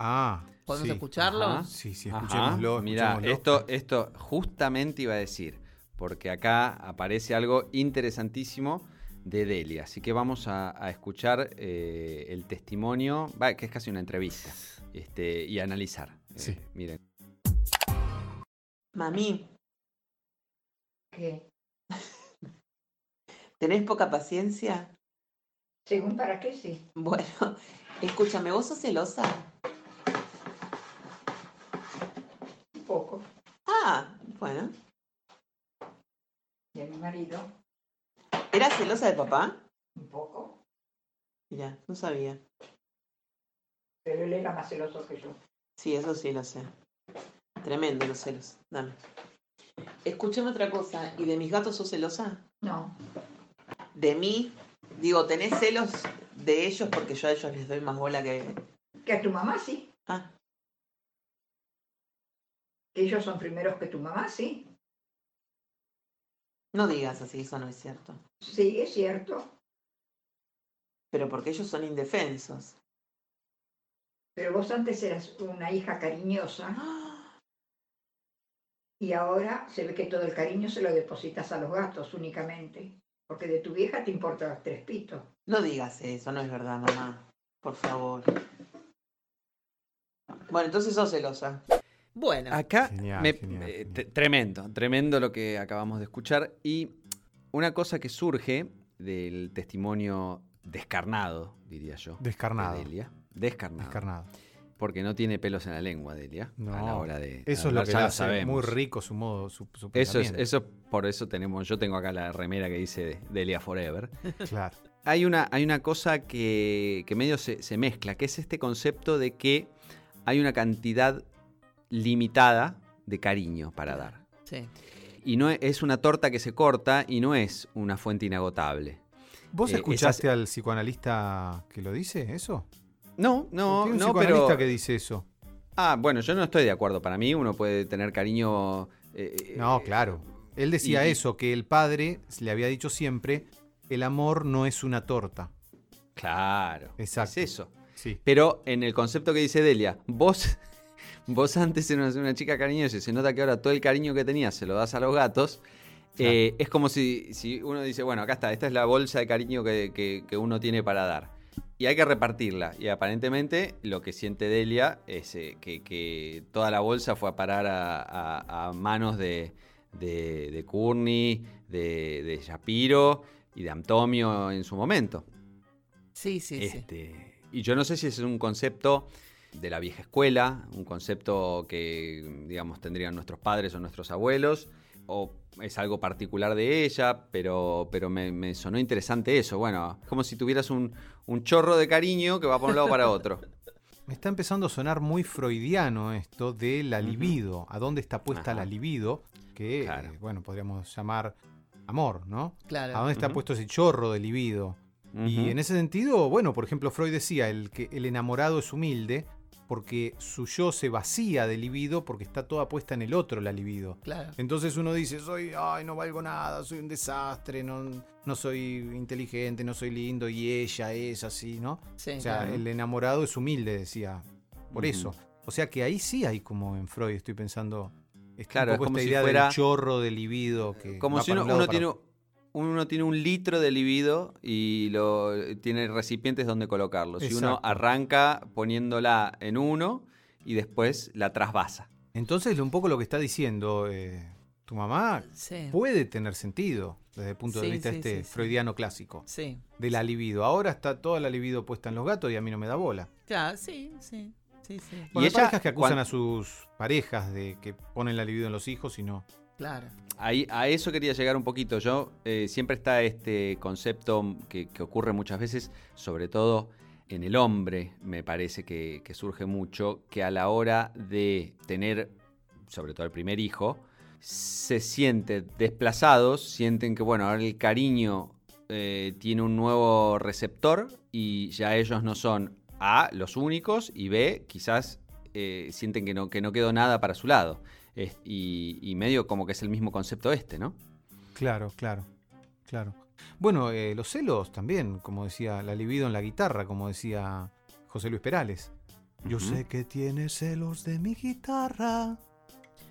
Ah. ¿Podemos escucharlo? Sí, sí, escuchémoslo. Mira, esto, esto justamente iba a decir, porque acá aparece algo interesantísimo de Delia. Así que vamos a, escuchar eh, el testimonio, que es casi una entrevista, este, y analizar. Eh, sí. miren. Mami. ¿Qué? ¿Tenés poca paciencia? Según para qué sí. Bueno, Escúchame, ¿vos sos celosa? Un poco. Bueno. De mi marido. ¿Era celosa de papá? Un poco. Mira, no sabía. Pero él era más celoso que yo. Sí, eso sí lo sé. Tremendo los celos. Dame. Escúchame otra cosa. ¿Y de mis gatos sos celosa? No. De mí, digo, ¿tenés celos de ellos porque yo a ellos les doy más bola que... Que a tu mamá sí. Ah, ellos son primeros que tu mamá sí. no digas así, eso no es cierto. Sí, es cierto. Pero porque ellos son indefensos. Pero vos antes eras una hija cariñosa y ahora se ve que todo el cariño se lo depositas a los gatos únicamente. Porque de tu vieja te importa tres pitos. No digas eso, no es verdad, mamá. Por favor. Bueno, entonces sos celosa. Bueno, Acá, Genial, me- genial, eh, genial. tremendo, tremendo lo que acabamos de escuchar. Y una cosa que surge del testimonio descarnado, diría yo. Descarnado. De Delia. Descarnado. Descarnado. Porque no tiene pelos en la lengua, Delia. No, a la hora de. Eso es lo hablar, que hace sabemos. muy rico su modo, su, su Eso es, eso por eso tenemos, yo tengo acá la remera que dice Delia Forever. Claro. Hay una, hay una cosa que, que medio se, se mezcla, que es este concepto de que hay una cantidad limitada de cariño para dar. sí. Y no es, es una torta que se corta y no es una fuente inagotable. ¿Vos Eh, escuchaste al psicoanalista que lo dice eso? No, no, hay un no, psicoanalista pero... que dice eso. Ah, bueno, yo no estoy de acuerdo. Para mí uno puede tener cariño... eh, No, eh, claro. Él decía y- eso, que el padre le había dicho siempre, el amor no es una torta. Claro, Exacto. es eso. Sí. Pero en el concepto que dice Delia, vos, vos antes eras una chica cariñosa y se nota que ahora todo el cariño que tenías se lo das a los gatos. Claro. eh, es como si, si uno dice, bueno, acá está, esta es la bolsa de cariño que, que- que uno tiene para dar. Y hay que repartirla. Y aparentemente lo que siente Delia es eh, que, que toda la bolsa fue a parar a, a- a manos de, de, de Courtney, de, de Shapiro y de Antonio en su momento. Sí, sí, sí. Este, Y yo no sé si ese es un concepto de la vieja escuela, un concepto que, digamos, tendrían nuestros padres o nuestros abuelos, o es algo particular de ella, pero, pero me, me sonó interesante eso. Bueno, es como si tuvieras un, un chorro de cariño que va por un lado para otro. Me está empezando a sonar muy freudiano esto de la libido. ¿A dónde está puesta Ajá. la libido? Que, Claro. eh, bueno, podríamos llamar amor, ¿no? Claro. ¿A dónde está puesto ese chorro de libido? Y en ese sentido, bueno, por ejemplo, Freud decía el que el enamorado es humilde porque su yo se vacía de libido porque está toda puesta en el otro la libido. Claro. Entonces uno dice, soy, ay, no valgo nada, soy un desastre, no, no soy inteligente, no soy lindo, y ella es así, ¿no? Sí, O sea, claro. el enamorado es humilde, decía, por eso. O sea que ahí sí hay como en Freud, estoy pensando, está Claro, un es como esta si idea fuera- del chorro de libido que Como si uno, un lado, uno para tiene. Uno tiene un litro de libido y lo, tiene recipientes donde colocarlo. Si uno arranca poniéndola en uno y después la trasvasa. Entonces, un poco lo que está diciendo eh, tu mamá Sí. puede tener sentido desde el punto de Sí, vista sí, este sí, sí. freudiano clásico Sí. de la libido. Ahora está toda la libido puesta en los gatos y a mí no me da bola. Claro, sí, sí. Sí, sí. Y hay ella, parejas que acusan a sus parejas de que ponen la libido en los hijos y no. Claro. Ahí, a eso quería llegar un poquito. Yo eh, siempre está este concepto que, ocurre muchas veces, sobre todo en el hombre, me parece que, que surge mucho, que a la hora de tener, sobre todo el primer hijo, se sienten desplazados, sienten que, bueno, ahora el cariño eh, tiene un nuevo receptor y ya ellos no son A, los únicos, y B, quizás eh, sienten que no, que no quedó nada para su lado. Es- y, y medio como que es el mismo concepto este, ¿no? Claro, claro, claro. Bueno, eh, los celos también, como decía, la libido en la guitarra, como decía José Luis Perales. Yo sé que tienes celos de mi guitarra.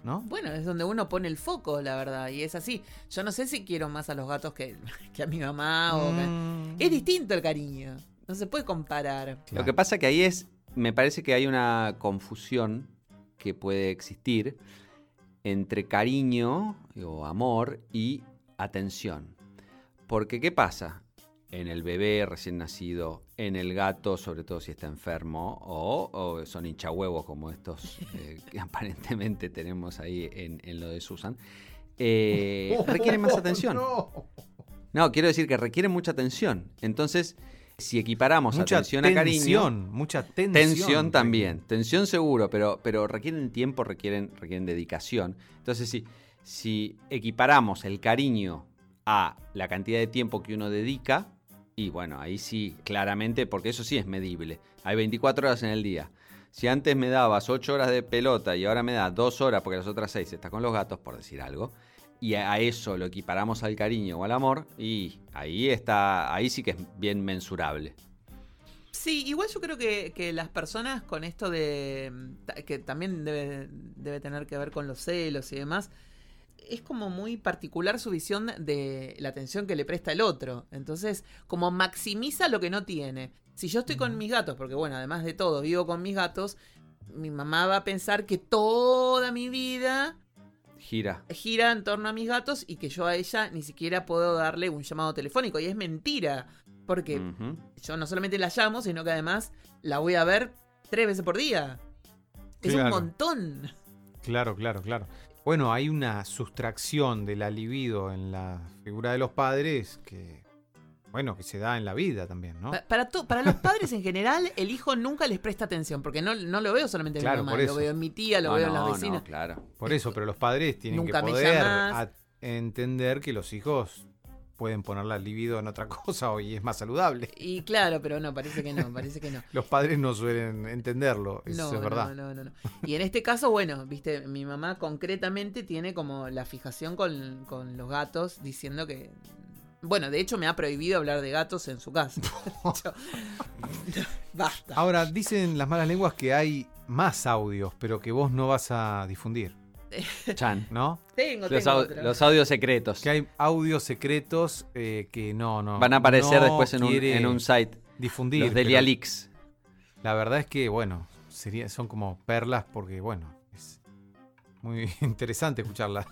¿No? Bueno, es donde uno pone el foco, la verdad. Y es así. Yo no sé si quiero más a los gatos que, que a mi mamá. O que- Mm. Es distinto el cariño. No se puede comparar. Lo que pasa que ahí es, me parece que hay una confusión que puede existir entre cariño o amor y atención. Porque, ¿qué pasa? en el bebé recién nacido, en el gato, sobre todo si está enfermo, o, son hinchahuevos como estos eh, que aparentemente tenemos ahí en, lo de Susan, eh, requieren más atención. No. quiero decir que requieren mucha atención. Entonces, si equiparamos atención a cariño. Mucha tensión. Tensión también. Tensión seguro, pero, pero requieren tiempo, requieren, requieren dedicación. Entonces, si, si equiparamos el cariño a la cantidad de tiempo que uno dedica, y bueno, ahí sí, claramente, porque eso sí es medible. Hay 24 horas en el día. Si antes me dabas 8 horas de pelota y ahora me das 2 horas porque las otras 6 estás con los gatos, por decir algo, y a eso lo equiparamos al cariño o al amor, y ahí está, ahí sí que es bien mensurable. Sí, igual yo creo que, las personas con esto de. que también debe, debe tener que ver con los celos y demás es como muy particular su visión de la atención que le presta el otro. Entonces, como maximiza lo que no tiene. Si yo estoy con mis gatos, porque bueno, además de todo, vivo con mis gatos, mi mamá va a pensar que toda mi vida gira. Gira en torno a mis gatos y que yo a ella ni siquiera puedo darle un llamado telefónico. Y es mentira. Porque yo no solamente la llamo, sino que además la voy a ver tres veces por día. Es un montón. Claro, claro, claro. Bueno, hay una sustracción del alivido en la figura de los padres que, bueno, que se da en la vida también, ¿no? Para, para los padres en general, el hijo nunca les presta atención, porque no, no lo veo solamente en mi mamá, lo veo en mi tía, lo veo en las vecinas. claro. Por eso, pero los padres tienen que poder entender que los hijos pueden poner la libido en otra cosa y es más saludable. Y claro, pero no, parece que no, parece que no. Los padres no suelen entenderlo, eso es verdad. No, no, no, Y en este caso, bueno, viste, mi mamá concretamente tiene como la fijación con, con los gatos diciendo que bueno, de hecho me ha prohibido hablar de gatos en su casa. Basta. Ahora, dicen las malas lenguas que hay más audios, pero que vos no vas a difundir. Chan. ¿No? Tengo, los, tengo los audios secretos. Que hay audios secretos eh, que no, no. Van a aparecer después en un, en un, site. Difundir. Los de Leaks. La verdad es que, bueno, sería, son como perlas porque, bueno, es muy interesante escucharlas.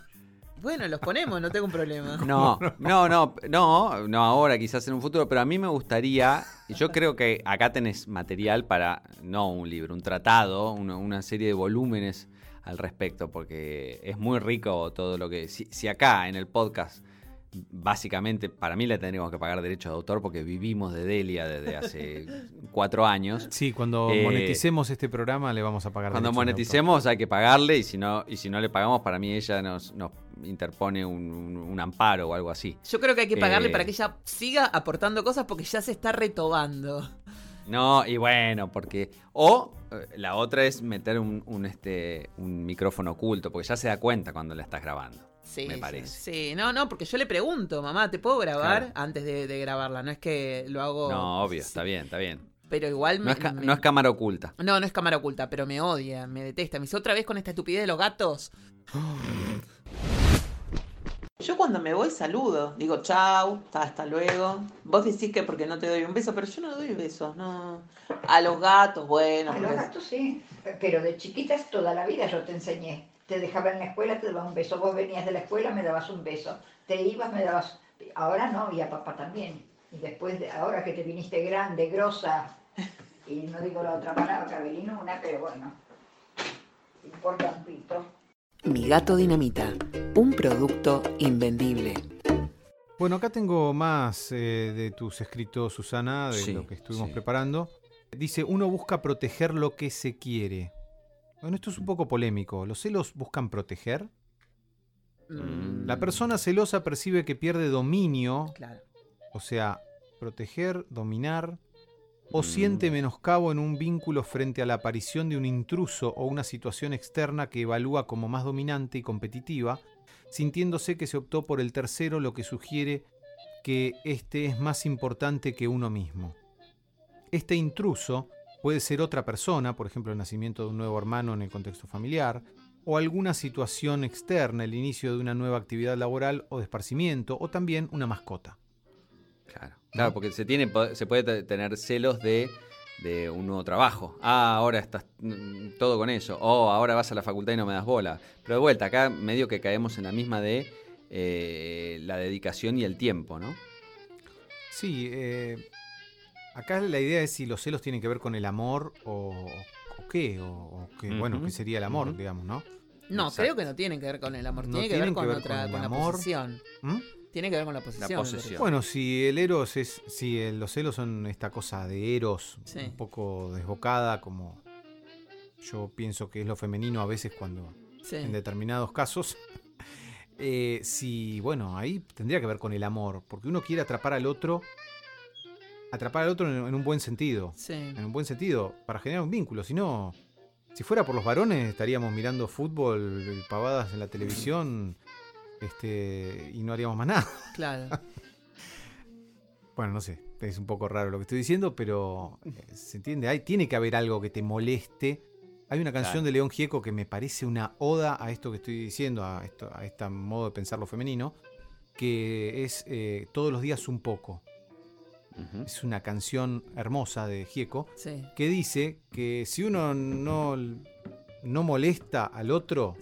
Bueno, los ponemos, no tengo un problema. No, no, no, no, no ahora, quizás en un futuro, pero a mí me gustaría, y yo creo que acá tenés material para, no un libro, un tratado, una serie de volúmenes al respecto, porque es muy rico todo lo que... Si, acá en el podcast, básicamente, para mí le tendríamos que pagar derechos de autor porque vivimos de Delia desde hace cuatro años. Sí, cuando eh, moneticemos este programa le vamos a pagar. Cuando moneticemos hay que pagarle y si no, y si no le pagamos, para mí ella nos, nos interpone un, amparo o algo así. Yo creo que hay que pagarle eh, para que ella siga aportando cosas porque ya se está retobando. No, y bueno, porque. O eh, la otra es meter un, este, un micrófono oculto, porque ya se da cuenta cuando la estás grabando. Sí, me parece. Sí, no, no, porque yo le pregunto, mamá, ¿te puedo grabar antes de, grabarla? No es que lo hago. No, obvio, está bien, está bien. Pero igual me, no, es cámara oculta. No, no es cámara oculta, pero me odia, me detesta. Me dice otra vez con esta estupidez de los gatos. Yo cuando me voy saludo, digo chau, hasta luego. Vos decís que porque no te doy un beso, pero yo no doy besos, no. A los gatos, bueno. A los gatos sí, pero de chiquitas toda la vida yo te enseñé. Te dejaba en la escuela, te daba un beso. Vos venías de la escuela, me dabas un beso. Te ibas, me dabas... Ahora no, y a papá también. Y después, de, ahora que te viniste grande, grosa, y no digo la otra palabra, Cabelino, una, pero bueno, importantito. Mi gato dinamita, un producto invendible. Bueno, acá tengo más eh, de tus escritos, Susana, de lo que estuvimos preparando. Dice, uno busca proteger lo que se quiere. Bueno, esto es un poco polémico. ¿Los celos buscan proteger? Mm. La persona celosa percibe que pierde dominio. O sea, proteger, dominar, o siente menoscabo en un vínculo frente a la aparición de un intruso o una situación externa que evalúa como más dominante y competitiva, sintiéndose que se optó por el tercero, lo que sugiere que este es más importante que uno mismo. Este intruso puede ser otra persona, por ejemplo el nacimiento de un nuevo hermano en el contexto familiar, o alguna situación externa, el inicio de una nueva actividad laboral o de esparcimiento, o también una mascota. Claro. Claro, porque se, tiene, se puede tener celos de, un nuevo trabajo. Ah, ahora estás mm, todo con eso. O oh, ahora vas a la facultad y no me das bola. Pero de vuelta, acá medio que caemos en la misma de eh, la dedicación y el tiempo, ¿no? Sí, eh, acá la idea es si los celos tienen que ver con el amor o, qué, o, bueno, qué sería el amor, digamos, ¿no? No, creo que no tienen que ver con el amor, tiene que ver con, otra, con, la posición. ¿Mm? Tiene que ver con la posición. Bueno, si el Eros es, si los celos son esta cosa de Eros, un poco desbocada, como yo pienso que es lo femenino a veces cuando, en determinados casos, eh, si, bueno, ahí tendría que ver con el amor, porque uno quiere atrapar al otro, atrapar al otro en, un buen sentido, en un buen sentido, para generar un vínculo, si no, si fuera por los varones estaríamos mirando fútbol, pavadas en la televisión, este, y no haríamos más nada. Claro. bueno, no sé, es un poco raro lo que estoy diciendo, pero eh, se entiende, Hay, tiene que haber algo que te moleste hay una canción de León Gieco que me parece una oda a esto que estoy diciendo, a, esto, a este modo de pensar lo femenino, que es eh, Todos los días un poco. Es una canción hermosa de Gieco que dice que si uno no, no molesta al otro,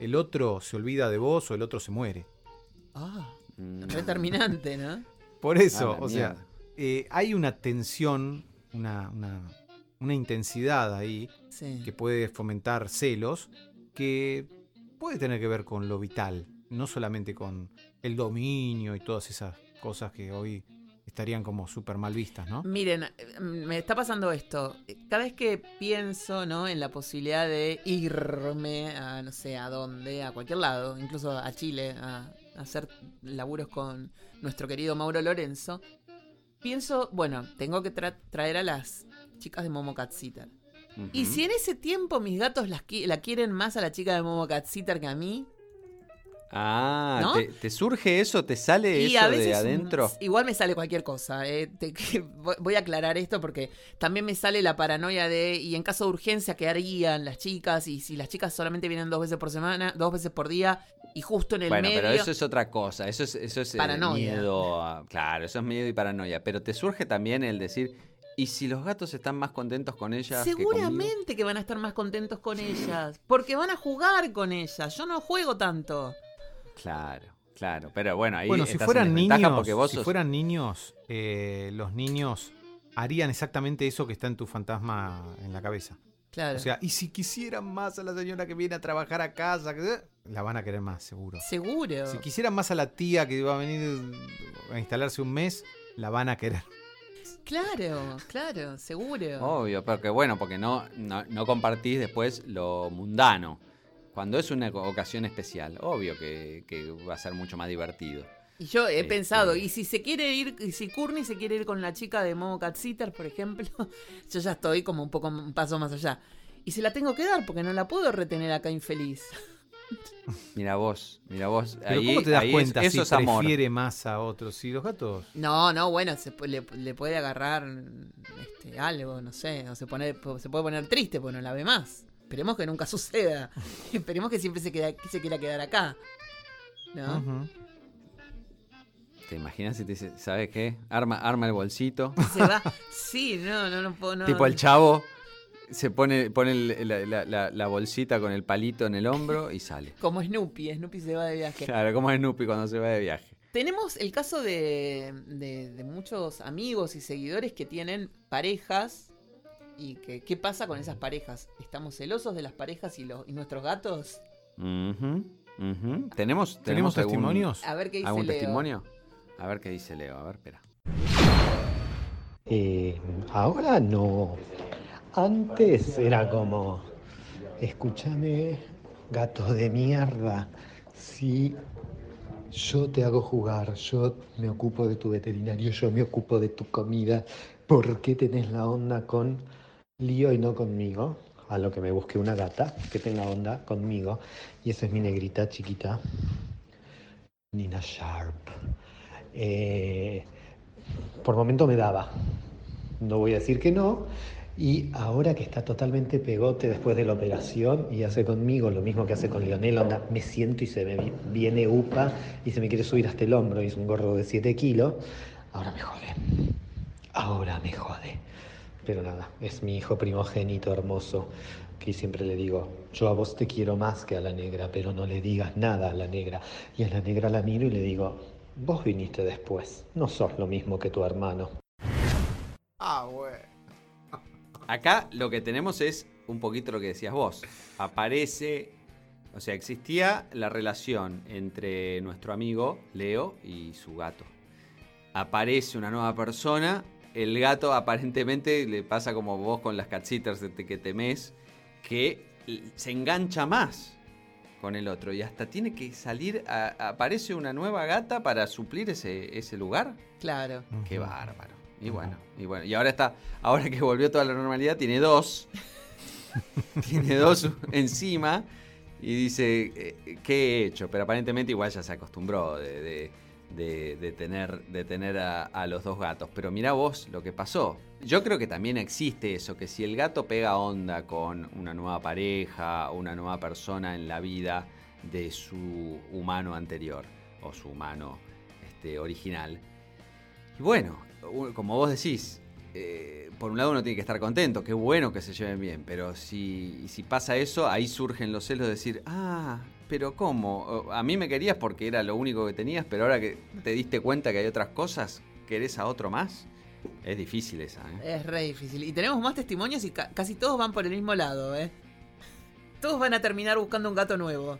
el otro se olvida de vos o el otro se muere. Ah, mm. determinante, ¿no? Por eso, o sea, eh, hay una tensión, una, una intensidad ahí que puede fomentar celos, que puede tener que ver con lo vital, no solamente con el dominio y todas esas cosas que hoy estarían como súper mal vistas, ¿no? Miren, me está pasando esto. Cada vez que pienso, ¿no? En la posibilidad de irme a no sé a dónde, a cualquier lado, incluso a Chile, a, hacer laburos con nuestro querido Mauro Lorenzo, pienso, bueno, tengo que traer a las chicas de Momo Cat Sitter. Y si en ese tiempo mis gatos la quieren más a la chica de Momo Cat Sitter que a mí. Ah, te, surge eso? ¿Te sale eso de adentro? Igual me sale cualquier cosa. Eh, voy a aclarar esto porque también me sale la paranoia de, y en caso de urgencia, ¿qué harían las chicas? Y si las chicas solamente vienen dos veces por semana, dos veces por día, y justo en el bueno, medio. pero eso es otra cosa. Eso es, eso es eh, miedo. claro, eso es miedo y paranoia. Pero te surge también el decir ¿Y si los gatos están más contentos con ellas? Seguramente que, van a estar más contentos con ellas. Porque van a jugar con ellas. Yo no juego tanto. Claro, claro. Pero bueno, ahí bueno, si fueran niños, si fueran niños, eh, los niños harían exactamente eso que está en tu fantasma en la cabeza. Claro. O sea, y si quisieran más a la señora que viene a trabajar a casa, la van a querer más, seguro. Seguro. Si quisieran más a la tía que va a venir a instalarse un mes, la van a querer. Claro, claro, seguro. Obvio, pero que bueno, porque no, no, compartís después lo mundano. Cuando es una ocasión especial, obvio que, va a ser mucho más divertido. Y yo he este, pensado, y si se quiere ir, y si Courtney se quiere ir con la chica de Momo Cat Sitter, por ejemplo, yo ya estoy como un poco un paso más allá. Y se la tengo que dar porque no la puedo retener acá infeliz. Mira vos, mira vos. Pero ¿cómo te das cuenta si prefiere más a otros? Si los gatos. No, no, bueno, se, le, puede agarrar este, algo, no sé. O se, pone, se puede poner triste porque no la ve más. Esperemos que nunca suceda. Esperemos que siempre se, queda, se quiera quedar acá. ¿No? ¿Te imaginas si te dice, ¿sabes qué? Arma, arma el bolsito. Se va. Sí, no, no, no puedo. tipo el chavo se pone, pone la, bolsita con el palito en el hombro y sale. Como Snoopy, Snoopy se va de viaje. Claro, como Snoopy cuando se va de viaje. Tenemos el caso de, de, muchos amigos y seguidores que tienen parejas y que, qué pasa con esas parejas. ¿Estamos celosos de las parejas y, los, y nuestros gatos? ¿Tenemos, ¿Tenemos, testimonios? a ver qué dice ¿Algún testimonio? A ver qué dice Leo. A ver, espera. Eh, ahora no. Antes era como, escúchame, gato de mierda, si yo te hago jugar, yo me ocupo de tu veterinario, yo me ocupo de tu comida, ¿por qué tenés la onda con Lío y no conmigo? A lo que me busqué una gata que tenga onda conmigo. Y esa es mi negrita chiquita, Nina Sharp. Eh, por momento me daba. No voy a decir que no, y ahora que está totalmente pegote después de la operación y hace conmigo lo mismo que hace con Lionel, onda, me siento y se me viene upa y se me quiere subir hasta el hombro y es un gorro de 7 kilos, ahora me jode. Ahora me jode. Pero nada, es mi hijo primogénito hermoso, que siempre le digo, yo a vos te quiero más que a la negra, pero no le digas nada a la negra. Y a la negra la miro y le digo, Vos viniste después, no sos lo mismo que tu hermano. Ah, bueno. Acá lo que tenemos es un poquito lo que decías vos. Aparece, o sea, existía la relación entre nuestro amigo Leo y su gato. Aparece una nueva persona, el gato aparentemente le pasa como vos con las cat sitters de que temes, que se engancha más con el otro y hasta tiene que salir, aparece una nueva gata para suplir ese, ese lugar. Claro. Qué bárbaro. Y bueno, y bueno, y ahora está, ahora que volvió toda la normalidad, tiene dos. tiene dos encima y dice, eh, ¿qué he hecho? Pero aparentemente igual ya se acostumbró de, tener, de tener a, los dos gatos. Pero mira vos lo que pasó. Yo creo que también existe eso, que si el gato pega onda con una nueva pareja o una nueva persona en la vida de su humano anterior o su humano este, original. Y bueno, como vos decís, eh, por un lado uno tiene que estar contento, qué bueno que se lleven bien, pero si, si pasa eso, ahí surgen los celos de decir, ah, pero ¿cómo? A mí me querías porque era lo único que tenías, pero ahora que te diste cuenta que hay otras cosas, ¿querés a otro más? Es difícil esa, ¿eh? Es re difícil. Y tenemos más testimonios y casi todos van por el mismo lado, ¿eh? Todos van a terminar buscando un gato nuevo.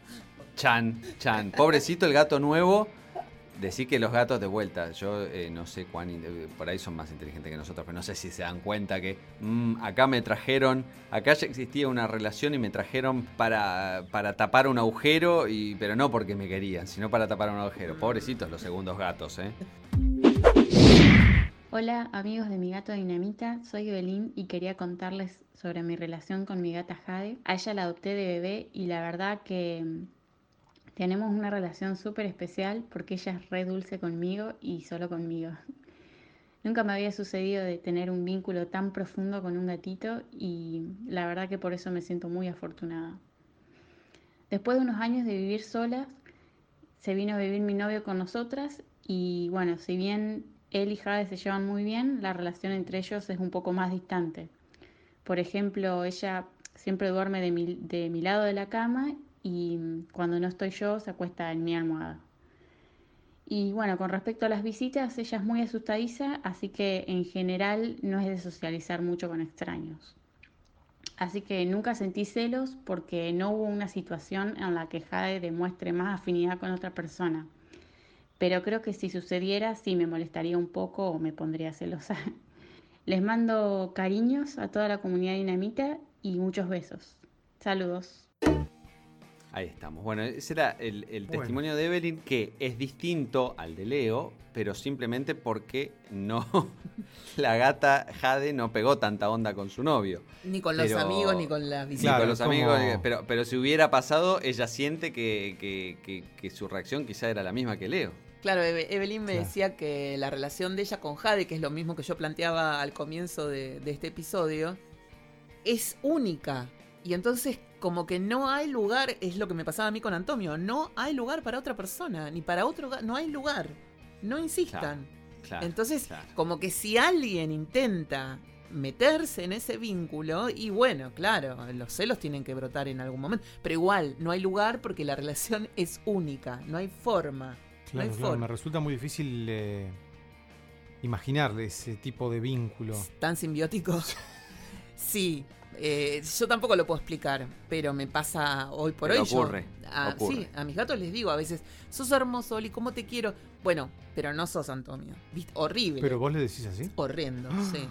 Chan, Chan. Pobrecito el gato nuevo Decir que los gatos de vuelta, yo eh, no sé cuán, eh, por ahí son más inteligentes que nosotros, pero no sé si se dan cuenta que mm, acá me trajeron, acá ya existía una relación y me trajeron para, para tapar un agujero, y, pero no porque me querían, sino para tapar un agujero. Pobrecitos los segundos gatos, ¿eh? Hola amigos de mi gato Dinamita, soy Evelyn y quería contarles sobre mi relación con mi gata Jade. A ella la adopté de bebé y la verdad que tenemos una relación súper especial porque ella es re dulce conmigo y solo conmigo. Nunca me había sucedido de tener un vínculo tan profundo con un gatito y la verdad que por eso me siento muy afortunada. Después de unos años de vivir solas, se vino a vivir mi novio con nosotras y bueno, si bien él y Jade se llevan muy bien, la relación entre ellos es un poco más distante. Por ejemplo, ella siempre duerme de mi, de mi lado de la cama y cuando no estoy yo se acuesta en mi almohada. Y bueno, con respecto a las visitas, ella es muy asustadiza, así que en general no es de socializar mucho con extraños. Así que nunca sentí celos porque no hubo una situación en la que Jade demuestre más afinidad con otra persona. Pero creo que si sucediera sí me molestaría un poco o me pondría celosa. Les mando cariños a toda la comunidad dinamita y muchos besos. Saludos. Ahí estamos. Bueno, ese era el, testimonio de Evelyn, que es distinto al de Leo, pero simplemente porque no la gata Jade no pegó tanta onda con su novio. Ni con los amigos, ni con las visitas. Ni con los amigos, pero, pero si hubiera pasado, ella siente que, su reacción quizá era la misma que Leo. Claro, Evelyn me decía que la relación de ella con Jade, que es lo mismo que yo planteaba al comienzo de, de este episodio, es única. Y entonces como que no hay lugar, es lo que me pasaba a mí con Antonio, no hay lugar para otra persona, ni para otro, no hay lugar, no insistan. Entonces, como que si alguien intenta meterse en ese vínculo, y bueno, claro, los celos tienen que brotar en algún momento, pero igual, no hay lugar porque la relación es única, no hay forma. Claro, no me resulta muy difícil eh, imaginar ese tipo de vínculo. ¿Tan simbiótico? sí, eh, yo tampoco lo puedo explicar, pero me pasa hoy por hoy. Ocurre, a, Sí, a mis gatos les digo a veces, sos hermoso, Oli, ¿cómo te quiero? Bueno, pero no sos Antonio. ¿Viste? Horrible. ¿Pero vos le decís así? Horrendo, sí.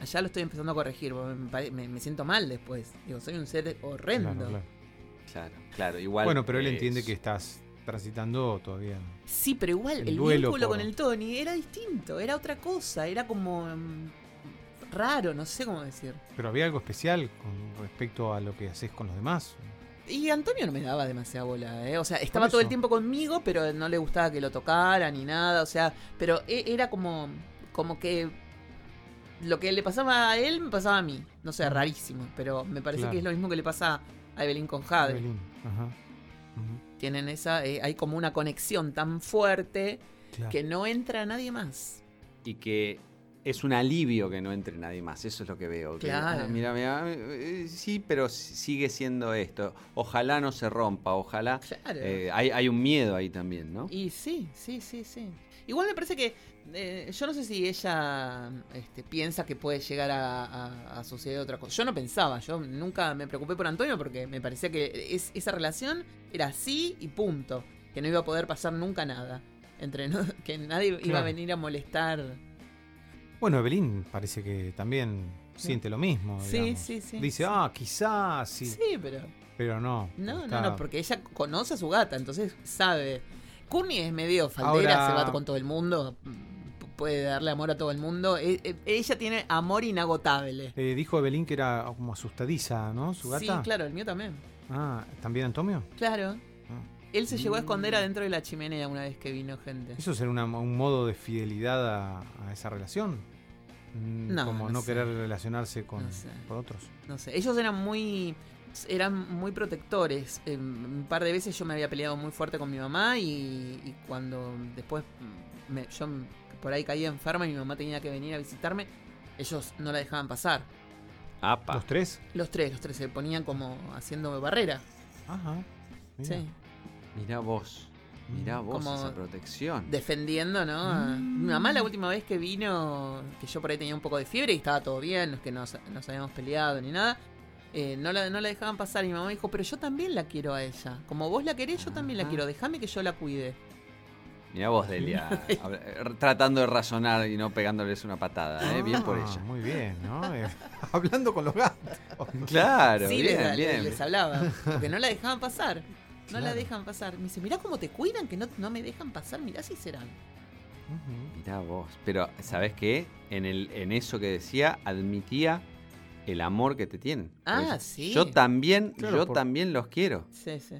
Allá lo estoy empezando a corregir, me, siento mal después. Digo, soy un ser horrendo. Claro, claro. igual. Bueno, pero él entiende que estás transitando todavía. Sí, pero igual el, vínculo con el Tony era distinto, era otra cosa, era como mm, raro, no sé cómo decir. Pero había algo especial con respecto a lo que haces con los demás. Y Antonio no me daba demasiada bola, ¿eh? O sea, estaba todo el tiempo conmigo, pero no le gustaba que lo tocara ni nada, o sea, pero e, era como, como que lo que le pasaba a él me pasaba a mí. No sé, rarísimo, pero me parece que es lo mismo que le pasa a Evelyn con Jade. Evelyn. Ajá. Tienen esa, eh, hay como una conexión tan fuerte que no entra nadie más. Y que es un alivio que no entre nadie más. Eso es lo que veo. Claro. ah, mira, mira, eh, sí, pero sigue siendo esto. Ojalá no se rompa, ojalá. Claro. eh, hay, hay un miedo ahí también, ¿no? Y sí, sí, sí, sí. Igual me parece que eh, yo no sé si ella este, piensa que puede llegar a, a- a suceder otra cosa. Yo no pensaba, yo nunca me preocupé por Antonio porque me parecía que es- esa relación era así y punto. Que no iba a poder pasar nunca nada. Entre no- que nadie iba a venir a molestar. Bueno, Evelyn parece que también siente lo mismo. Sí, digamos. sí, sí, Dice, sí. ah, quizás sí, Sí, pero. pero no. No, está- no, no, porque ella conoce a su gata, entonces sabe. Courtney es medio faldera, Ahora- se va con todo el mundo, puede darle amor a todo el mundo. E- e- ella tiene amor inagotable. Eh, dijo Evelyn que era como asustadiza, ¿no? Su Sí, gata. claro, el mío también. Ah, ¿también Antonio? Claro. Él se llegó a esconder adentro de la chimenea una vez que vino gente. ¿Eso será una- un modo de fidelidad a, a esa relación? Mm, No, Como no no, sé. querer relacionarse con, No sé. con otros. No sé, ellos eran muy eran muy protectores. Eh, un par de veces yo me había peleado muy fuerte con mi mamá y, y cuando después mm, me- yo por ahí caía enferma y mi mamá tenía que venir a visitarme, ellos no la dejaban pasar. Apa. ¿Los tres? Los tres, los tres se ponían como haciendo barrera. Ajá. mira. Sí. Mirá vos. Mirá vos Como esa protección. Defendiendo, ¿no? A- Mi mamá la última vez que vino, que yo por ahí tenía un poco de fiebre y estaba todo bien, no es que nos, nos habíamos peleado ni nada. eh, no, la, no la dejaban pasar y mi mamá dijo, pero yo también la quiero a ella. Como vos la querés, yo también la quiero. Déjame que yo la cuide. Mirá vos, Delia. eh, tratando de razonar y no pegándoles una patada. ¿eh? Bien por Ah, ella. Muy bien, ¿no? Eh, Hablando con los gatos. Claro, sí, bien, les, bien. les hablaba. Porque no la dejaban pasar. No la dejan pasar. Me dice, mirá cómo te cuidan, que no, no me dejan pasar. Mirá si serán. Ujú. Mirá vos. Pero, ¿sabés qué? En, el, en eso que decía, admitía el amor que te tienen. Ah, Pues, sí. Yo también, Claro, yo por- también los quiero. Sí, sí.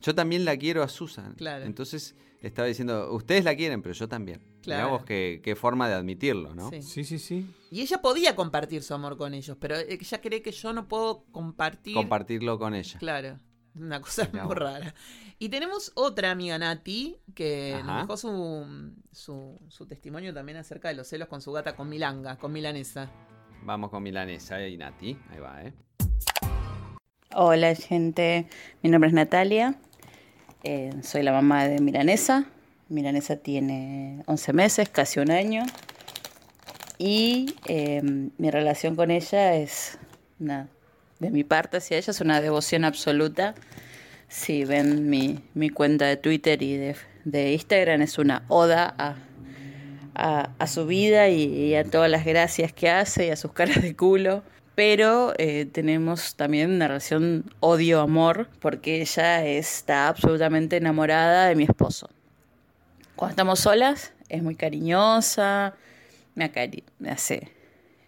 Yo también la quiero a Susan. Claro. Entonces estaba diciendo, ustedes la quieren, pero yo también. Mirá Claro. vos qué, qué forma de admitirlo, ¿no? Sí. Sí, sí, sí. Y ella podía compartir su amor con ellos, pero ella cree que yo no puedo compartir. Compartirlo con ella. Claro. Una cosa Mirá muy rara. Y tenemos otra amiga Nati que Ajá. nos dejó su, su, su testimonio también acerca de los celos con su gata, con Milanga, con Milanesa. Vamos con Milanesa y Nati. Ahí va, ¿eh? Hola gente, mi nombre es Natalia, eh, soy la mamá de Milanesa. Milanesa tiene 11 meses, casi un año. Y eh, mi relación con ella es, una, de mi parte hacia ella, es una devoción absoluta. Si ven mi, mi cuenta de Twitter y de, de Instagram, es una oda a, a, su vida y, y a todas las gracias que hace y a sus caras de culo. Pero eh, tenemos también una relación odio-amor porque ella está absolutamente enamorada de mi esposo. Cuando estamos solas es muy cariñosa, me, acari me hace,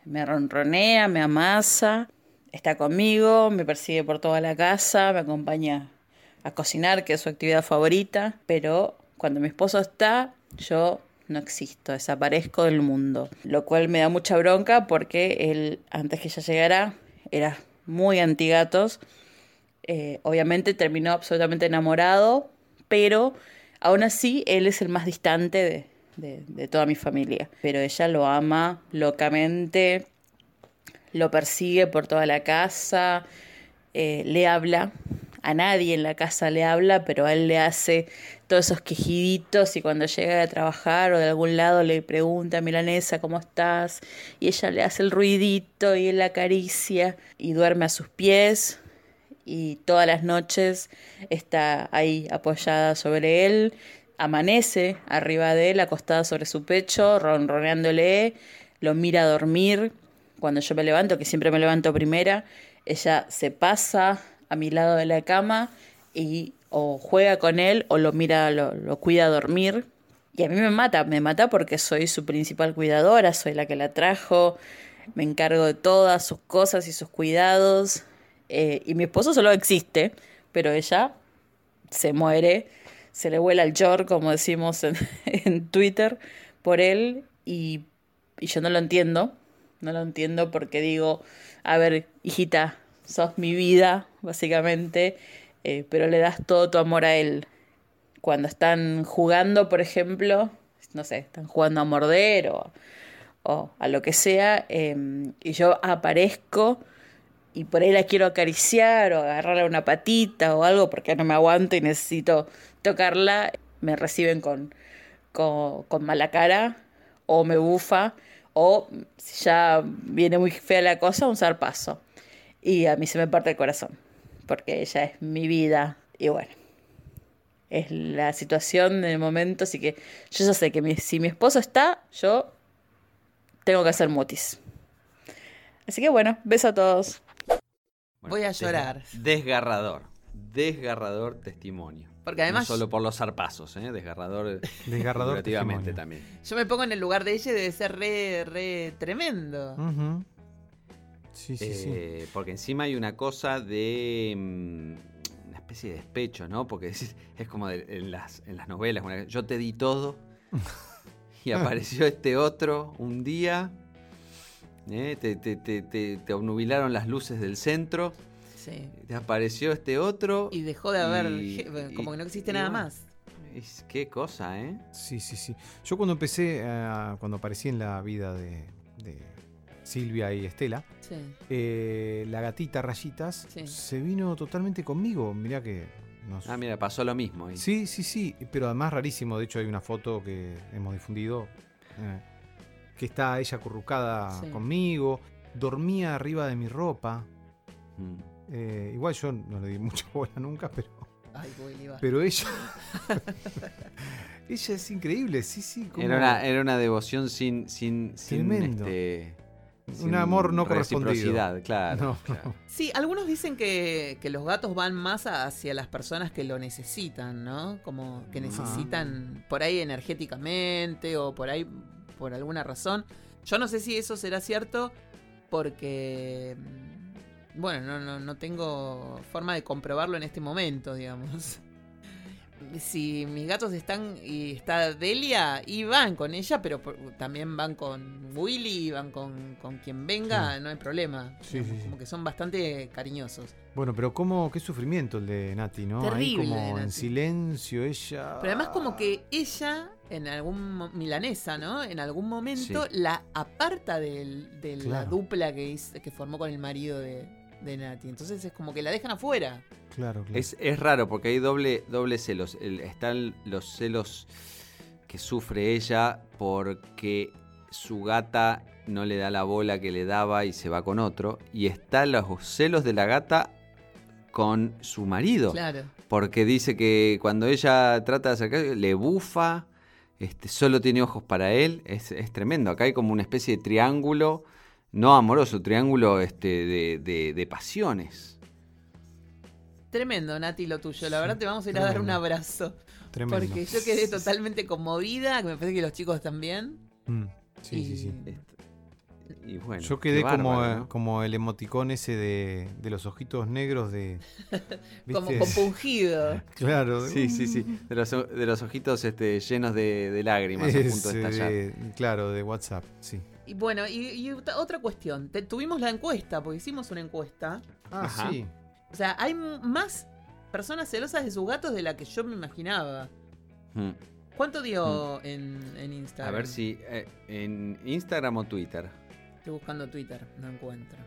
me ronronea, me amasa, está conmigo, me persigue por toda la casa, me acompaña a cocinar, que es su actividad favorita, pero cuando mi esposo está, yo no existo, desaparezco del mundo, lo cual me da mucha bronca porque él, antes que ella llegara, era muy antigatos, eh, obviamente terminó absolutamente enamorado, pero aún así él es el más distante de, de, de toda mi familia, pero ella lo ama locamente, lo persigue por toda la casa, eh, le habla, a nadie en la casa le habla, pero a él le hace todos esos quejiditos y cuando llega a trabajar o de algún lado le pregunta, Milanesa, ¿cómo estás? Y ella le hace el ruidito y la acaricia y duerme a sus pies y todas las noches está ahí apoyada sobre él, amanece arriba de él, acostada sobre su pecho, ronroneándole, lo mira dormir. Cuando yo me levanto, que siempre me levanto primera, ella se pasa a mi lado de la cama y o juega con él o lo mira, lo, lo cuida a dormir. Y a mí me mata, me mata porque soy su principal cuidadora, soy la que la trajo, me encargo de todas sus cosas y sus cuidados. Eh, y mi esposo solo existe, pero ella se muere, se le vuela el chor, como decimos en, Twitter, por él. Y yo no lo entiendo, no lo entiendo porque digo, a ver, hijita, sos mi vida, básicamente, eh, pero le das todo tu amor a él. Cuando están jugando, por ejemplo, no sé, están jugando a morder o, o a lo que sea, em, y yo aparezco y por ahí la quiero acariciar o agarrarle una patita o algo porque no me aguanto y necesito tocarla, me reciben con, con, con mala cara o me bufa o si ya viene muy fea la cosa, un zarpazo. Y a mí se me parte el corazón, porque ella es mi vida y bueno, es la situación del momento, así que yo ya sé que si mi esposo está, yo tengo que hacer mutis. Así que bueno, beso a todos. Voy a llorar. Desgarrador, desgarrador testimonio. Porque además. No solo por los zarpazos, ¿eh? desgarrador. Desgarrador también. Yo me pongo en el lugar de ella y debe ser re, re tremendo. Sí, sí, sí. Eh, porque encima hay una cosa de. Mm, una especie de despecho, ¿no? Porque es, como en, las, en las novelas. Yo te di todo. y apareció este otro un día. ¿eh? Te, te, te, te, obnubilaron las luces del centro. Sí. Te apareció este otro. Y dejó de haber. como que no existe nada más. Es, qué cosa, ¿eh? Sí, sí, sí. Yo cuando empecé, eh, cuando aparecí en la vida de Silvia y Estela, eh, la gatita Rayitas se vino totalmente conmigo. Mirá que. Ah, mira, pasó lo mismo. Sí, sí, sí, pero además rarísimo. De hecho, hay una foto que hemos difundido eh, que está ella acurrucada conmigo, dormía arriba de mi ropa. Mm. Eh, igual yo no le di mucha bola nunca, pero. pero ella. ella es increíble, sí, sí. Era, una, era una devoción sin. sin, sin este, un amor no correspondido. Claro, Sí, algunos dicen que, los gatos van más hacia las personas que lo necesitan, ¿no? Como que necesitan por ahí energéticamente o por ahí por alguna razón. Yo no sé si eso será cierto porque, bueno, no, no, no tengo forma de comprobarlo en este momento, digamos si mis gatos están y está Delia, y van con ella, pero también van con Willy, van con, quien venga, no hay problema. como que son bastante cariñosos. Bueno, pero cómo, qué sufrimiento el de Nati, ¿no? Terrible. como en silencio, ella. Pero además, como que ella, en algún. milanesa, ¿no? En algún momento la aparta de la dupla que, que formó con el marido de, de Nati. Entonces es como que la dejan afuera. Claro, claro. Es, raro porque hay doble, doble celos. están los celos que sufre ella porque su gata no le da la bola que le daba y se va con otro. Y están los celos de la gata con su marido. Claro. Porque dice que cuando ella trata de acercarse, le bufa, este, solo tiene ojos para él. Es, es tremendo. Acá hay como una especie de triángulo no amoroso, triángulo este, de, pasiones. Tremendo, Nati, lo tuyo. La verdad te vamos a ir a dar un abrazo. Tremendo. Porque yo quedé totalmente conmovida, que me parece que los chicos también. Mm, sí, sí, sí. Y bueno, Yo quedé como, como el emoticón ese de, de los ojitos negros de. como compungido. claro. Sí, sí, sí. De los, de los ojitos este, llenos de, lágrimas a punto de estallar. claro, de WhatsApp, sí. Y bueno, y, otra cuestión. tuvimos la encuesta, porque hicimos una encuesta. Ah, sí. O sea, hay más personas celosas de sus gatos de la que yo me imaginaba. Hmm. ¿Cuánto dio hmm. en, Instagram? A ver si. Eh, ¿En Instagram o Twitter? Estoy buscando Twitter, no encuentro.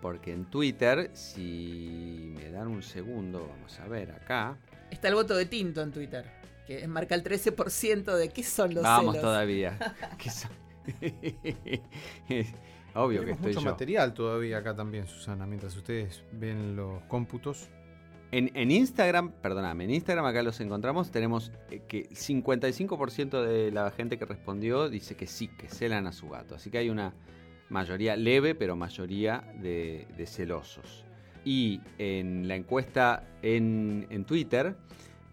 Porque en Twitter, si me dan un segundo, vamos a ver acá. Está el voto de Tinto en Twitter, que marca el 13% de qué son los Vamos todavía. ¿Qué son? Obvio que estoy mucho material todavía acá también, Susana, mientras ustedes ven los cómputos. En, Instagram, perdóname, en Instagram acá los encontramos, tenemos eh, que 55% de la gente que respondió dice que sí, que celan a su gato. Así que hay una mayoría leve, pero mayoría de, celosos. Y en la encuesta en, en Twitter,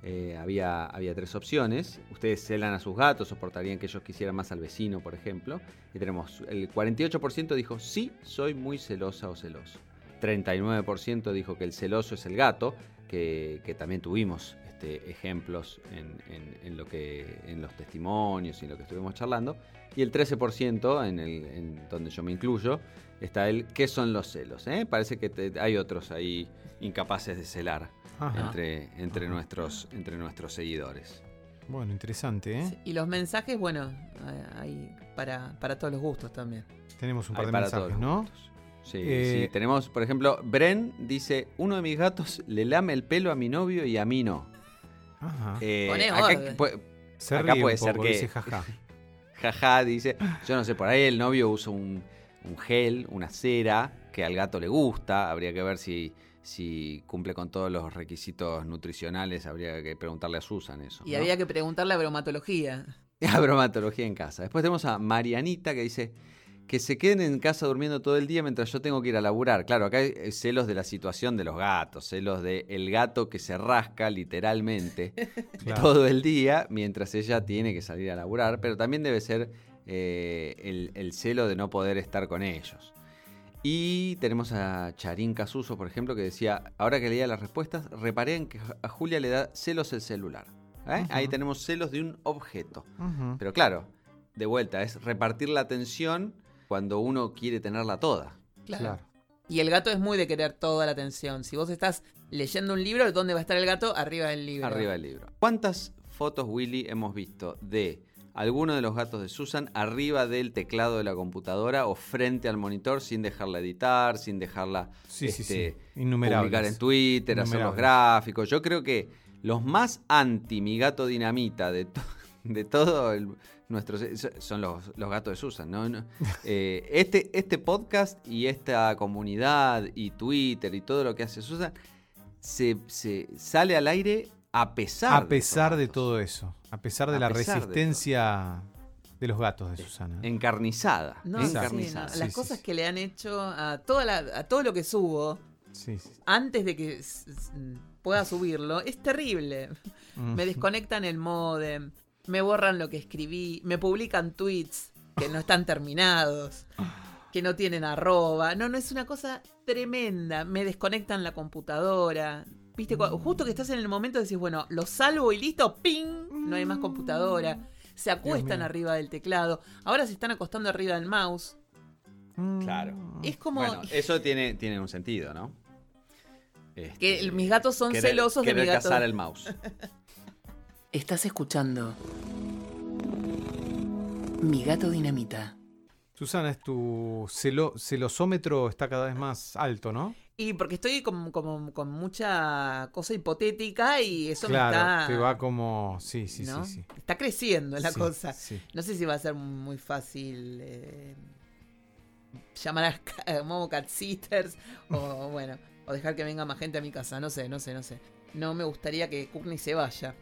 eh, había, había tres opciones. Ustedes celan a sus gatos, soportarían que ellos quisieran más al vecino, por ejemplo. Y tenemos el 48% dijo sí, soy muy celosa o celoso. 39% dijo que el celoso es el gato, que, también tuvimos este, ejemplos en, lo que, en los testimonios y en lo que estuvimos charlando. Y el 13%, en, el, donde yo me incluyo, está el qué son los celos. ¿eh? Parece que hay otros ahí incapaces de celar entre, entre, nuestros, entre nuestros seguidores. Bueno, interesante, ¿eh? Sí, Y los mensajes, bueno, hay para, para todos los gustos también. Tenemos un par Hay de para mensajes, todos ¿no? gustos. Sí, Eh, sí, tenemos, por ejemplo, Bren dice, uno de mis gatos le lame el pelo a mi novio y a mí no. Ajá. Eh, Poné acá orden. pu- Se acá ríe puede un ser que- dice jaja. Jaja, dice, yo no sé, por ahí el novio usa un, un gel, una cera, que al gato le gusta, habría que ver si, si cumple con todos los requisitos nutricionales, habría que preguntarle a Susan eso. Y ¿no? había que preguntarle a bromatología. A bromatología en casa. Después tenemos a Marianita que dice que se queden en casa durmiendo todo el día mientras yo tengo que ir a laburar. Claro, acá hay eh, celos de la situación de los gatos, celos de el gato que se rasca literalmente Claro. todo el día mientras ella tiene que salir a laburar, pero también debe ser eh, el, el celo de no poder estar con ellos. Y tenemos a Charín Casuso, por ejemplo, que decía, ahora que leía las respuestas, reparé en que a Julia le da celos el celular. ¿Eh? Ahí tenemos celos de un objeto. Pero claro, de vuelta, es repartir la atención cuando uno quiere tenerla toda. Claro. Claro. Y el gato es muy de querer toda la atención. Si vos estás leyendo un libro, ¿dónde va a estar el gato? Arriba del libro. Arriba del libro. ¿Cuántas fotos, Willy, hemos visto de alguno de los gatos de Susan arriba del teclado de la computadora o frente al monitor sin dejarla editar, sin dejarla Sí, este, sí. Publicar en Twitter, hacer los gráficos? Yo creo que los más anti mi gato dinamita de, to- de todo el, nuestro son los, los gatos de Susan. eh, este, este podcast y esta comunidad y Twitter y todo lo que hace Susan se, se sale al aire a pesar A de pesar de todo eso. A pesar de A la pesar resistencia de, los gatos de Susana. Encarnizada. No, sí, encarnizada. no, Las sí, cosas sí. que le han hecho a, toda la- a todo lo que subo, Sí, sí. antes de que pueda subirlo, es terrible. Me desconectan el modem, me borran lo que escribí, me publican tweets que no están terminados, que no tienen arroba. No, no, es una cosa tremenda. Me desconectan la computadora. Viste, justo que estás en el momento decís, bueno, lo salvo y listo, ¡ping! No hay más computadora. Se acuestan arriba del teclado. Ahora se están acostando arriba del mouse. Mm. Claro. Es como Bueno, eso tiene, tiene un sentido, ¿no? Este, que el- mis gatos son querer- celosos de mi gato. cazar el mouse. Estás escuchando Mi gato dinamita. Susana, es tu celo- celosómetro está cada vez más alto, ¿no? Y porque estoy como, como- con mucha cosa hipotética y eso claro, me está. te va como... Sí, sí, ¿no? sí, sí. Está creciendo la Sí, cosa. sí. No sé si va a ser muy fácil eh, llamar a Momo Cat Sitters o bueno, o dejar que venga más gente a mi casa. No sé, no sé, no sé. No me gustaría que Courtney se vaya.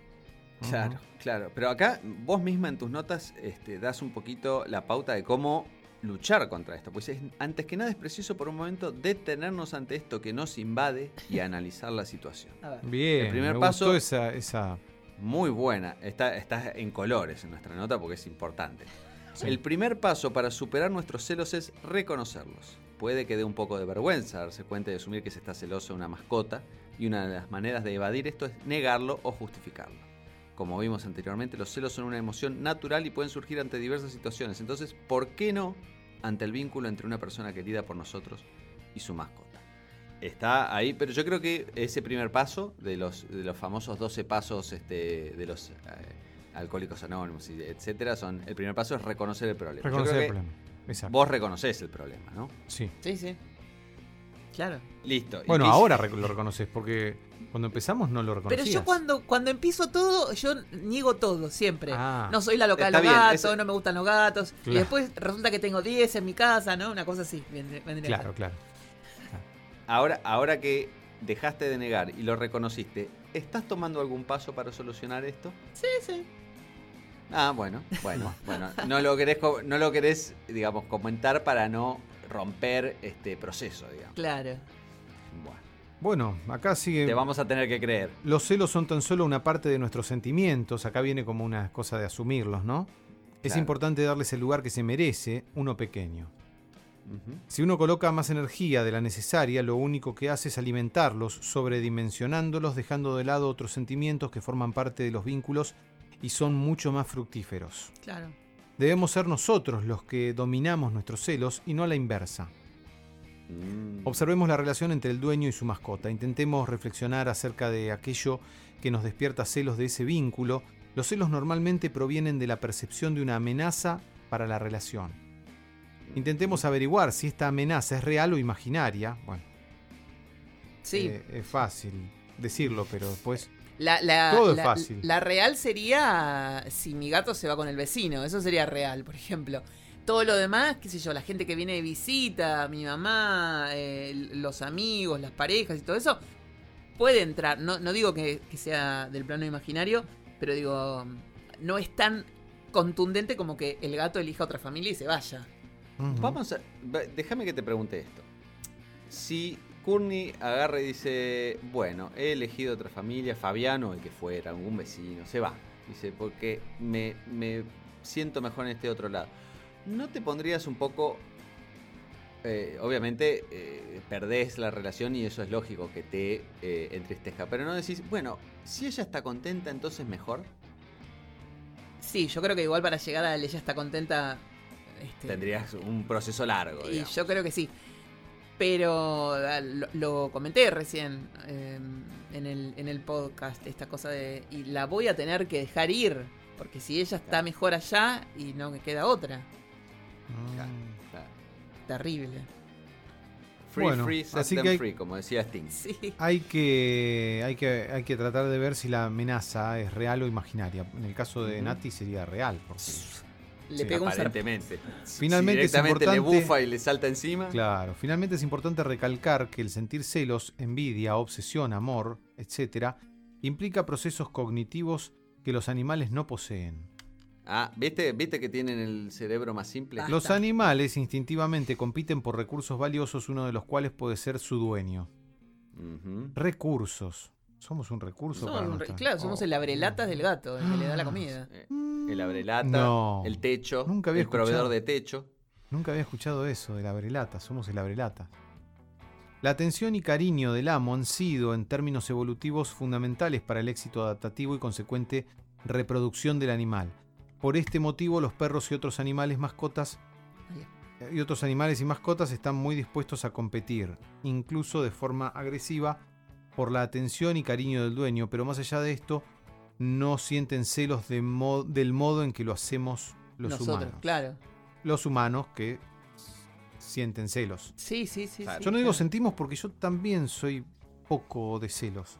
Claro, claro. Pero acá vos misma en tus notas este, das un poquito la pauta de cómo luchar contra esto. Pues es- antes que nada es preciso por un momento detenernos ante esto que nos invade y analizar la situación. A ver. Bien, El primer me paso- gustó esa, esa... Muy buena. Está, está en colores en nuestra nota porque es importante. El primer paso para superar nuestros celos es reconocerlos. Puede que dé un poco de vergüenza darse cuenta y asumir que se está celoso de una mascota, y una de las maneras de evadir esto es negarlo o justificarlo. Como vimos anteriormente, los celos son una emoción natural y pueden surgir ante diversas situaciones. Entonces, ¿por qué no ante el vínculo entre una persona querida por nosotros y su mascota? Está ahí, pero yo creo que ese primer paso de los, de los famosos 12 pasos este, de los eh, alcohólicos anónimos, y etcétera, son el primer paso es reconocer el problema. Yo Reconocer creo el que problema. Exacto. Vos reconoces el problema, ¿no? Sí. Sí, sí. Claro. Listo. ¿Y Bueno, ahora lo reconoces, porque cuando empezamos no lo Pero reconocías. yo cuando, cuando empiezo todo, yo niego todo, siempre. Ah. No soy la loca de los bien, gatos, ese- no me gustan los gatos. Y después resulta que tengo 10 en mi casa, ¿no? Una cosa así. vendría- Claro, claro. Ahora, ahora que dejaste de negar y lo reconociste, ¿estás tomando algún paso para solucionar esto? Sí, sí. Ah, bueno, bueno, bueno. No lo querés, no lo querés, digamos, comentar para no romper este proceso, digamos. Claro. Bueno, Bueno, acá sigue... te vamos a tener que creer. Los celos son tan solo una parte de nuestros sentimientos, acá viene como una cosa de asumirlos, ¿no? Es importante darles el lugar que se merece, uno pequeño. Si uno coloca más energía de la necesaria, lo único que hace es alimentarlos, sobredimensionándolos, dejando de lado otros sentimientos que forman parte de los vínculos y son mucho más fructíferos. Claro. Debemos ser nosotros los que dominamos nuestros celos y no a la inversa. Mm. Observemos la relación entre el dueño y su mascota. Intentemos reflexionar acerca de aquello que nos despierta celos de ese vínculo Los celos normalmente provienen de la percepción de una amenaza para la relación. Intentemos averiguar si esta amenaza es real o imaginaria. Bueno, Sí. eh, es fácil decirlo, pero después La, la- Todo es la- fácil. La real sería si mi gato se va con el vecino. Eso sería real, por ejemplo. Todo lo demás, qué sé yo, la gente que viene de visita, mi mamá, eh, los amigos, las parejas y todo eso, puede entrar. No, no digo que, que sea del plano imaginario, pero digo, no es tan contundente como que el gato elija otra familia y se vaya. Vamos a. Déjame que te pregunte esto. Si Courtney agarra y dice, bueno, he elegido otra familia, Fabiano, el que fuera, algún vecino, se va. Dice, porque me, me siento mejor en este otro lado. ¿No te pondrías un poco... eh, obviamente eh, perdés la relación y eso es lógico que te eh, entristezca, pero no decís, bueno, si ella está contenta, entonces mejor. Sí, yo creo que igual para llegar a ella está contenta. este, Tendrías un proceso largo. Y digamos. yo creo que sí. Pero lo, lo comenté recién eh, en, el, en el podcast, esta cosa de... Y la voy a tener que dejar ir, porque si ella está mejor allá y no me queda otra. Mm. claro. Terrible. Free, Bueno, free, set así them que hay- free, como decía Sting. Sí. Hay que, hay, que, hay que tratar de ver si la amenaza es real o imaginaria. En el caso de. Nati sería real. Porque, Le Sí, pega un Aparentemente. Finalmente Si es directamente le importante- bufa y le salta encima. claro, finalmente es importante recalcar que el sentir celos, envidia, obsesión, amor, etc., implica procesos cognitivos que los animales no poseen. Ah, ¿viste, ¿viste que tienen el cerebro más simple? Los animales instintivamente compiten por recursos valiosos, uno de los cuales puede ser su dueño. Recursos. Somos un recurso para un re- nuestra- claro, somos Oh. el abrelatas del gato, el que le da la comida. Eh, El abrelata, No. el techo, Nunca había el proveedor escuchado. de techo. Nunca había escuchado eso, del abrelata, somos el abrelata. La atención y cariño del amo han sido, en términos evolutivos, fundamentales para el éxito adaptativo y consecuente reproducción del animal. Por este motivo, los perros y otros animales mascotas y otros animales y mascotas están muy dispuestos a competir, incluso de forma agresiva, por la atención y cariño del dueño, pero más allá de esto, no sienten celos de mo- del modo en que lo hacemos los Nosotros, humanos claro. los humanos que sienten celos. Sí, sí, sí. Claro. sí, Yo no digo claro. sentimos porque yo también soy poco de celos.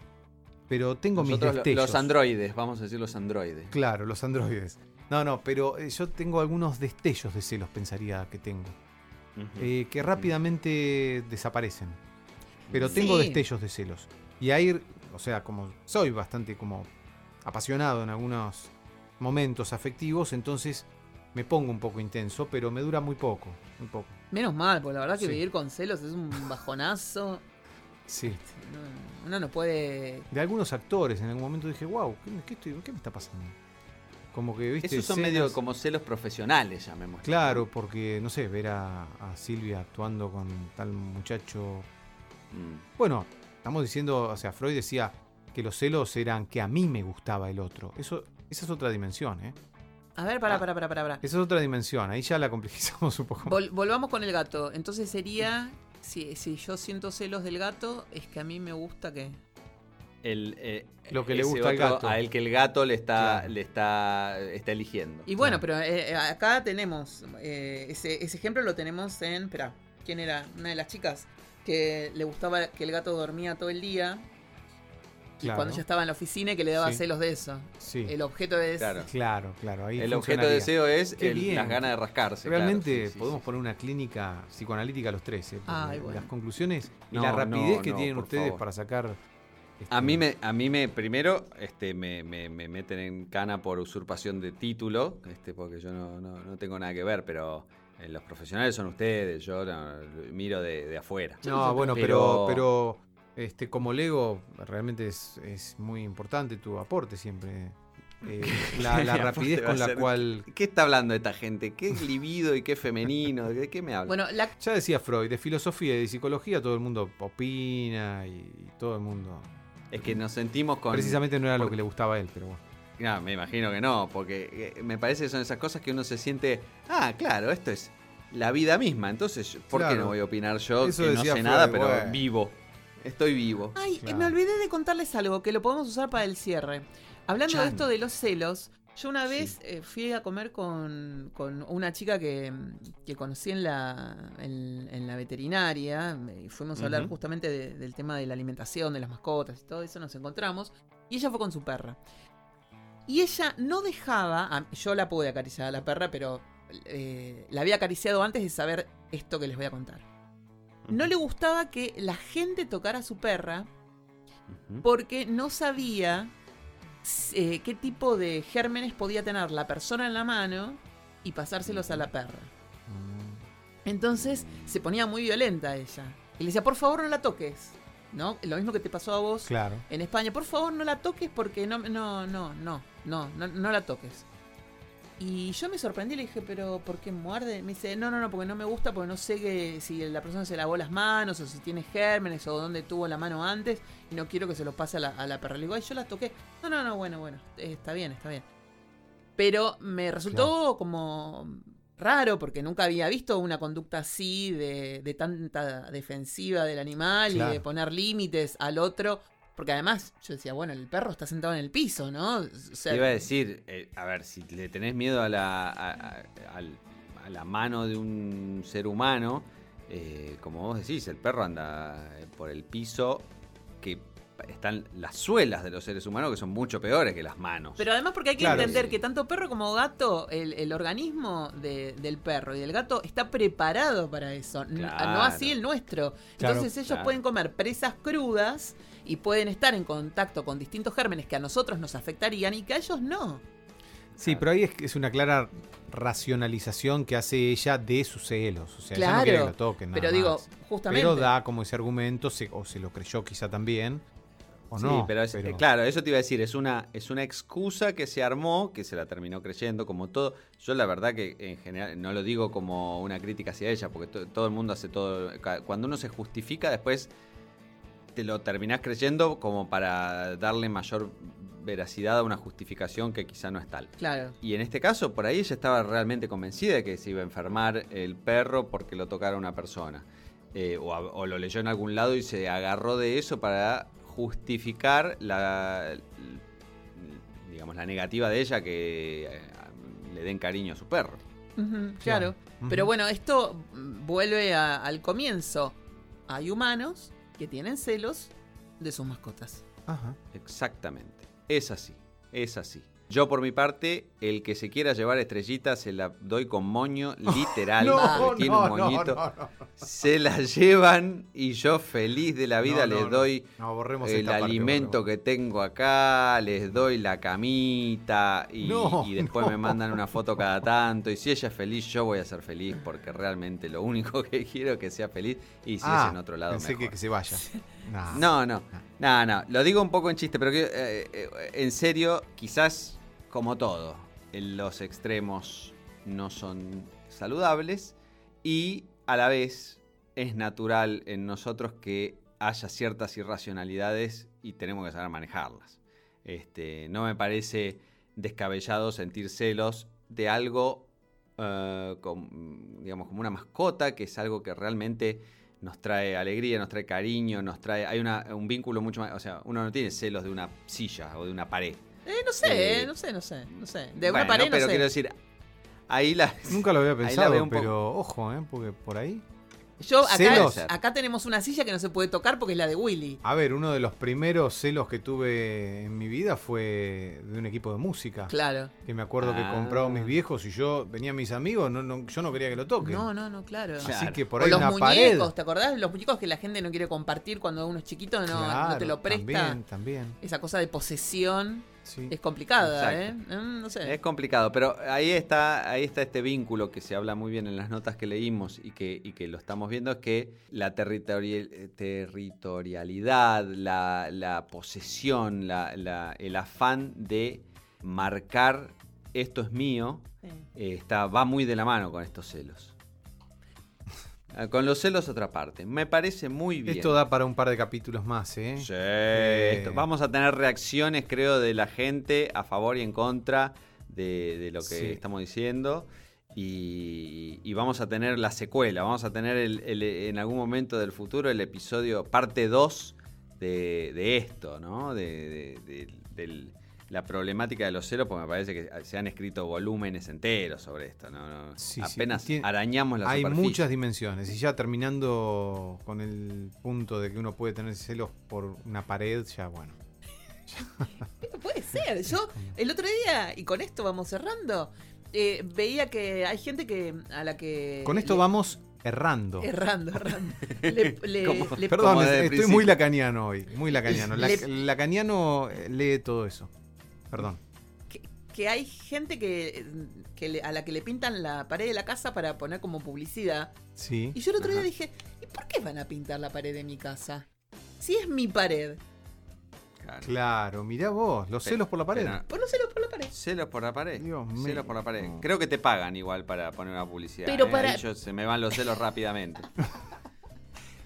Pero tengo Nosotros, mis lo- destellos. los androides, vamos a decir los androides. Claro, los androides. No, no, pero eh, yo tengo algunos destellos de celos, pensaría que tengo. Eh, que rápidamente desaparecen. Pero tengo Sí. destellos de celos. Y ahí, o sea, como soy bastante como apasionado en algunos momentos afectivos, entonces me pongo un poco intenso, pero me dura muy poco, muy poco. Menos mal, porque la verdad que Sí. vivir con celos es un bajonazo. Sí. No- uno no puede. de algunos actores en algún momento dije, wow, ¿qué, qué estoy- qué me está pasando? Como que, viste, Esos son escenas- medio como celos profesionales, llamémoslo. Claro, porque, no sé, ver a, a Silvia actuando con tal muchacho... Mm. Bueno, estamos diciendo, o sea, Freud decía que los celos eran que a mí me gustaba el otro. Eso, esa es otra dimensión, ¿eh? A ver, Ah. para, para, para, para. para. Esa es otra dimensión, ahí ya la complejizamos un poco. Vol- volvamos con el gato. Entonces sería. Si, si yo siento celos del gato, es que a mí me gusta que. El, eh, Lo que le gusta al gato. A el que el gato le está, Claro. le está, está eligiendo. Y bueno, Claro. pero eh, eh, acá tenemos. eh, ese, ese ejemplo lo tenemos en. Espera, ¿quién era? Una de las chicas que le gustaba que el gato dormía todo el día. Y Claro. cuando ella estaba en la oficina y que le daba Sí. celos de eso. Sí. El objeto de Claro. Claro, claro. Ahí El objeto de deseo es el- las ganas de rascarse. claro. Realmente Sí, sí, podemos sí. poner una clínica psicoanalítica a los tres, ¿eh? Ay, bueno. Las conclusiones y No, la rapidez no, que no, tienen ustedes favor. para sacar... este, A mí me, a mí me primero este, me, me- me meten en cana por usurpación de título, este, porque yo no, no- no tengo nada que ver, pero eh, los profesionales son ustedes, yo no, miro de, de afuera. No, bueno, pero, pero este, como Lego realmente es, es muy importante tu aporte siempre. Eh, la, rapidez con la cual... ¿Qué está hablando esta gente? ¿Qué libido y qué femenino? ¿De qué me habla? Bueno, la, Ya decía Freud, de filosofía y de psicología todo el mundo opina y todo el mundo... es que nos sentimos con... Precisamente no era lo que le gustaba a él, pero bueno. No, me imagino que no, porque eh, me parece que son esas cosas que uno se siente, ah, claro, esto es la vida misma, entonces, ¿por qué no voy a opinar yo Eso que no sé nada, pero bueno. vivo? Estoy vivo. Ay, Claro. me olvidé de contarles algo que lo podemos usar para el cierre. Hablando de esto de los celos, yo una vez eh, fui a comer con, con una chica que, que conocí en la, en, en la veterinaria. y fuimos a hablar justamente de- del tema de la alimentación, de las mascotas y todo eso. Nos encontramos. Y ella fue con su perra. Y ella no dejaba. a- yo la pude acariciar a la perra, pero eh, la había acariciado antes de saber esto que les voy a contar. No le gustaba que la gente tocara a su perra porque no sabía eh, qué tipo de gérmenes podía tener la persona en la mano y pasárselos a la perra. Entonces se ponía muy violenta ella. Y le decía, por favor no la toques. ¿No? Lo mismo que te pasó a vos Claro. en España. Por favor no la toques porque no, no, no, no, no, no, no la toques. Y yo me sorprendí, le dije, pero ¿por qué muerde? Me dice, no, no, no, porque no me gusta, porque no sé que si la persona se lavó las manos o si tiene gérmenes o dónde tuvo la mano antes y no quiero que se lo pase a la, a la perra. Le digo, ay, yo la toqué. No, no, no, bueno, bueno, eh, está bien, está bien. Pero me resultó como raro porque nunca había visto una conducta así de, de tanta defensiva del animal y de poner límites al otro. Porque además yo decía, bueno, el perro está sentado en el piso, ¿no? O sea, Te iba a decir, eh, a ver, si le tenés miedo a la, a, a- a la mano de un ser humano, eh, como vos decís, el perro anda eh, por el piso que están las suelas de los seres humanos que son mucho peores que las manos. Pero además porque hay que Claro. entender que tanto perro como gato, el, el organismo de- del perro y del gato está preparado para eso. Claro. No así el nuestro. Claro. Entonces ellos Claro. pueden comer presas crudas y pueden estar en contacto con distintos gérmenes que a nosotros nos afectarían y que a ellos no. Sí, pero ahí es, es una clara racionalización que hace ella de sus celos. O sea, ella no quiere que Claro, lo toquen. nada Pero digo, más. justamente. Pero da como ese argumento, se- o se lo creyó quizá también, o Sí, no. pero, es- eh, claro, eso te iba a decir, es una, es una excusa que se armó, que se la terminó creyendo, como todo. Yo la verdad que en general no lo digo como una crítica hacia ella, porque to- todo el mundo hace todo. Cuando uno se justifica, después te lo terminás creyendo como para darle mayor veracidad a una justificación que quizá no es tal. Claro. Y en este caso, por ahí ella estaba realmente convencida de que se iba a enfermar el perro porque lo tocara una persona. Eh, o, lo leyó en algún lado y se agarró de eso para justificar la, digamos, la negativa de ella que eh, le den cariño a su perro. Claro. Pero bueno, esto vuelve a- al comienzo. Hay humanos que tienen celos de sus mascotas. Ajá. Exactamente. Es así. Es así. Yo por mi parte, el que se quiera llevar estrellita se la doy con moño, literal. porque tiene un moñito. no, no. Se la llevan y yo feliz de la vida No, no, les no. doy No, el parte, alimento que tengo acá, les doy la camita y, No, y después no. me mandan una foto cada tanto. Y si ella es feliz, yo voy a ser feliz porque realmente lo único que quiero es que sea feliz y si Ah, es en otro lado Pensé que, mejor. que se vaya. No, no, no, no, lo digo un poco en chiste, pero que, eh, eh, en serio, quizás como todo, los extremos no son saludables y a la vez es natural en nosotros que haya ciertas irracionalidades y tenemos que saber manejarlas. Este, no me parece descabellado sentir celos de algo, eh, digamos, como una mascota, que es algo que realmente nos trae alegría, nos trae cariño, nos trae. Hay un vínculo mucho más. O sea, uno no tiene celos de una silla o de una pared. Eh, no sé, Eh, no sé, no sé, no sé. De Bueno, una pared no pero sé. quiero decir. Ahí la. Nunca lo había pensado, pero ojo, ¿eh? Porque por ahí. Yo acá, ¿Celos? acá tenemos una silla que no se puede tocar porque es la de Willy. A ver, uno de los primeros celos que tuve en mi vida fue de un equipo de música. Claro. Que me acuerdo Ah. que compraban mis viejos y yo venían mis amigos, no, no- yo no quería que lo toquen. No, no, no, claro. Claro. Así que por o ahí los una muñecos, pared. ¿te acordás? Los muñecos que la gente no quiere compartir cuando uno es chiquito, no, no te lo presta. También, también. Esa cosa de posesión Sí. es complicada, Exacto. ¿eh? Mm, No sé. Es complicado, pero ahí está, ahí está este vínculo que se habla muy bien en las notas que leímos y que, y que lo estamos viendo, es que la eh, territorialidad, la, la posesión, la- la- el afán de marcar esto es mío, Sí. eh, está, va muy de la mano con estos celos. Ah, Con los celos otra parte. Me parece muy bien. Esto da para un par de capítulos más, ¿eh? Sí, Eh. esto- vamos a tener reacciones, creo, de la gente a favor y en contra de, de lo que Sí. estamos diciendo. Y, y vamos a tener la secuela, vamos a tener el- el- en algún momento del futuro el episodio parte 2 de, esto, ¿no? De, la problemática de los celos, porque me parece que se han escrito volúmenes enteros sobre esto, ¿no? Apenas arañamos la Hay muchas dimensiones, y ya terminando con el punto de que uno puede tener celos por una pared, ya bueno. Puede ser. Yo el otro día, y con esto vamos cerrando, eh, veía que hay gente que a la que... Con esto vamos errando. Errando, errando. Perdón, estoy muy lacaniano hoy, muy lacaniano. lacaniano eh, lee todo eso. Perdón. Que, hay gente que, a la que le pintan la pared de la casa para poner como publicidad. Sí. Y yo el otro día dije, ¿y por qué van a pintar la pared de mi casa? Si es mi pared. Claro, mirá vos, los celos por la pared. por los celos por la pared. Celos por la pared. Dios mío. Celos por la pared. Creo que te pagan igual para poner una publicidad. Pero ¿eh? para... se me van los celos rápidamente.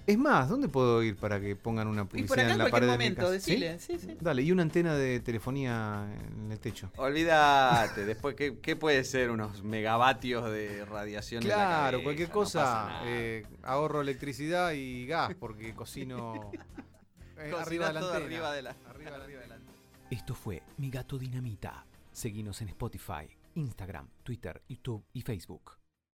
Es más, ¿dónde puedo ir para que pongan una publicidad en, la pared momento, de mi casa? ¿Sí? Sí, Dale, y una antena de telefonía en el techo. Olvídate, después, ¿qué, puede ser? Unos megavatios de radiación Claro, cualquier cosa. Eh, ahorro electricidad y gas porque cocino eh, arriba, de la arriba de la arriba, arriba Esto fue Mi Gato Dinamita. Seguinos en Spotify, Instagram, Twitter, YouTube y Facebook.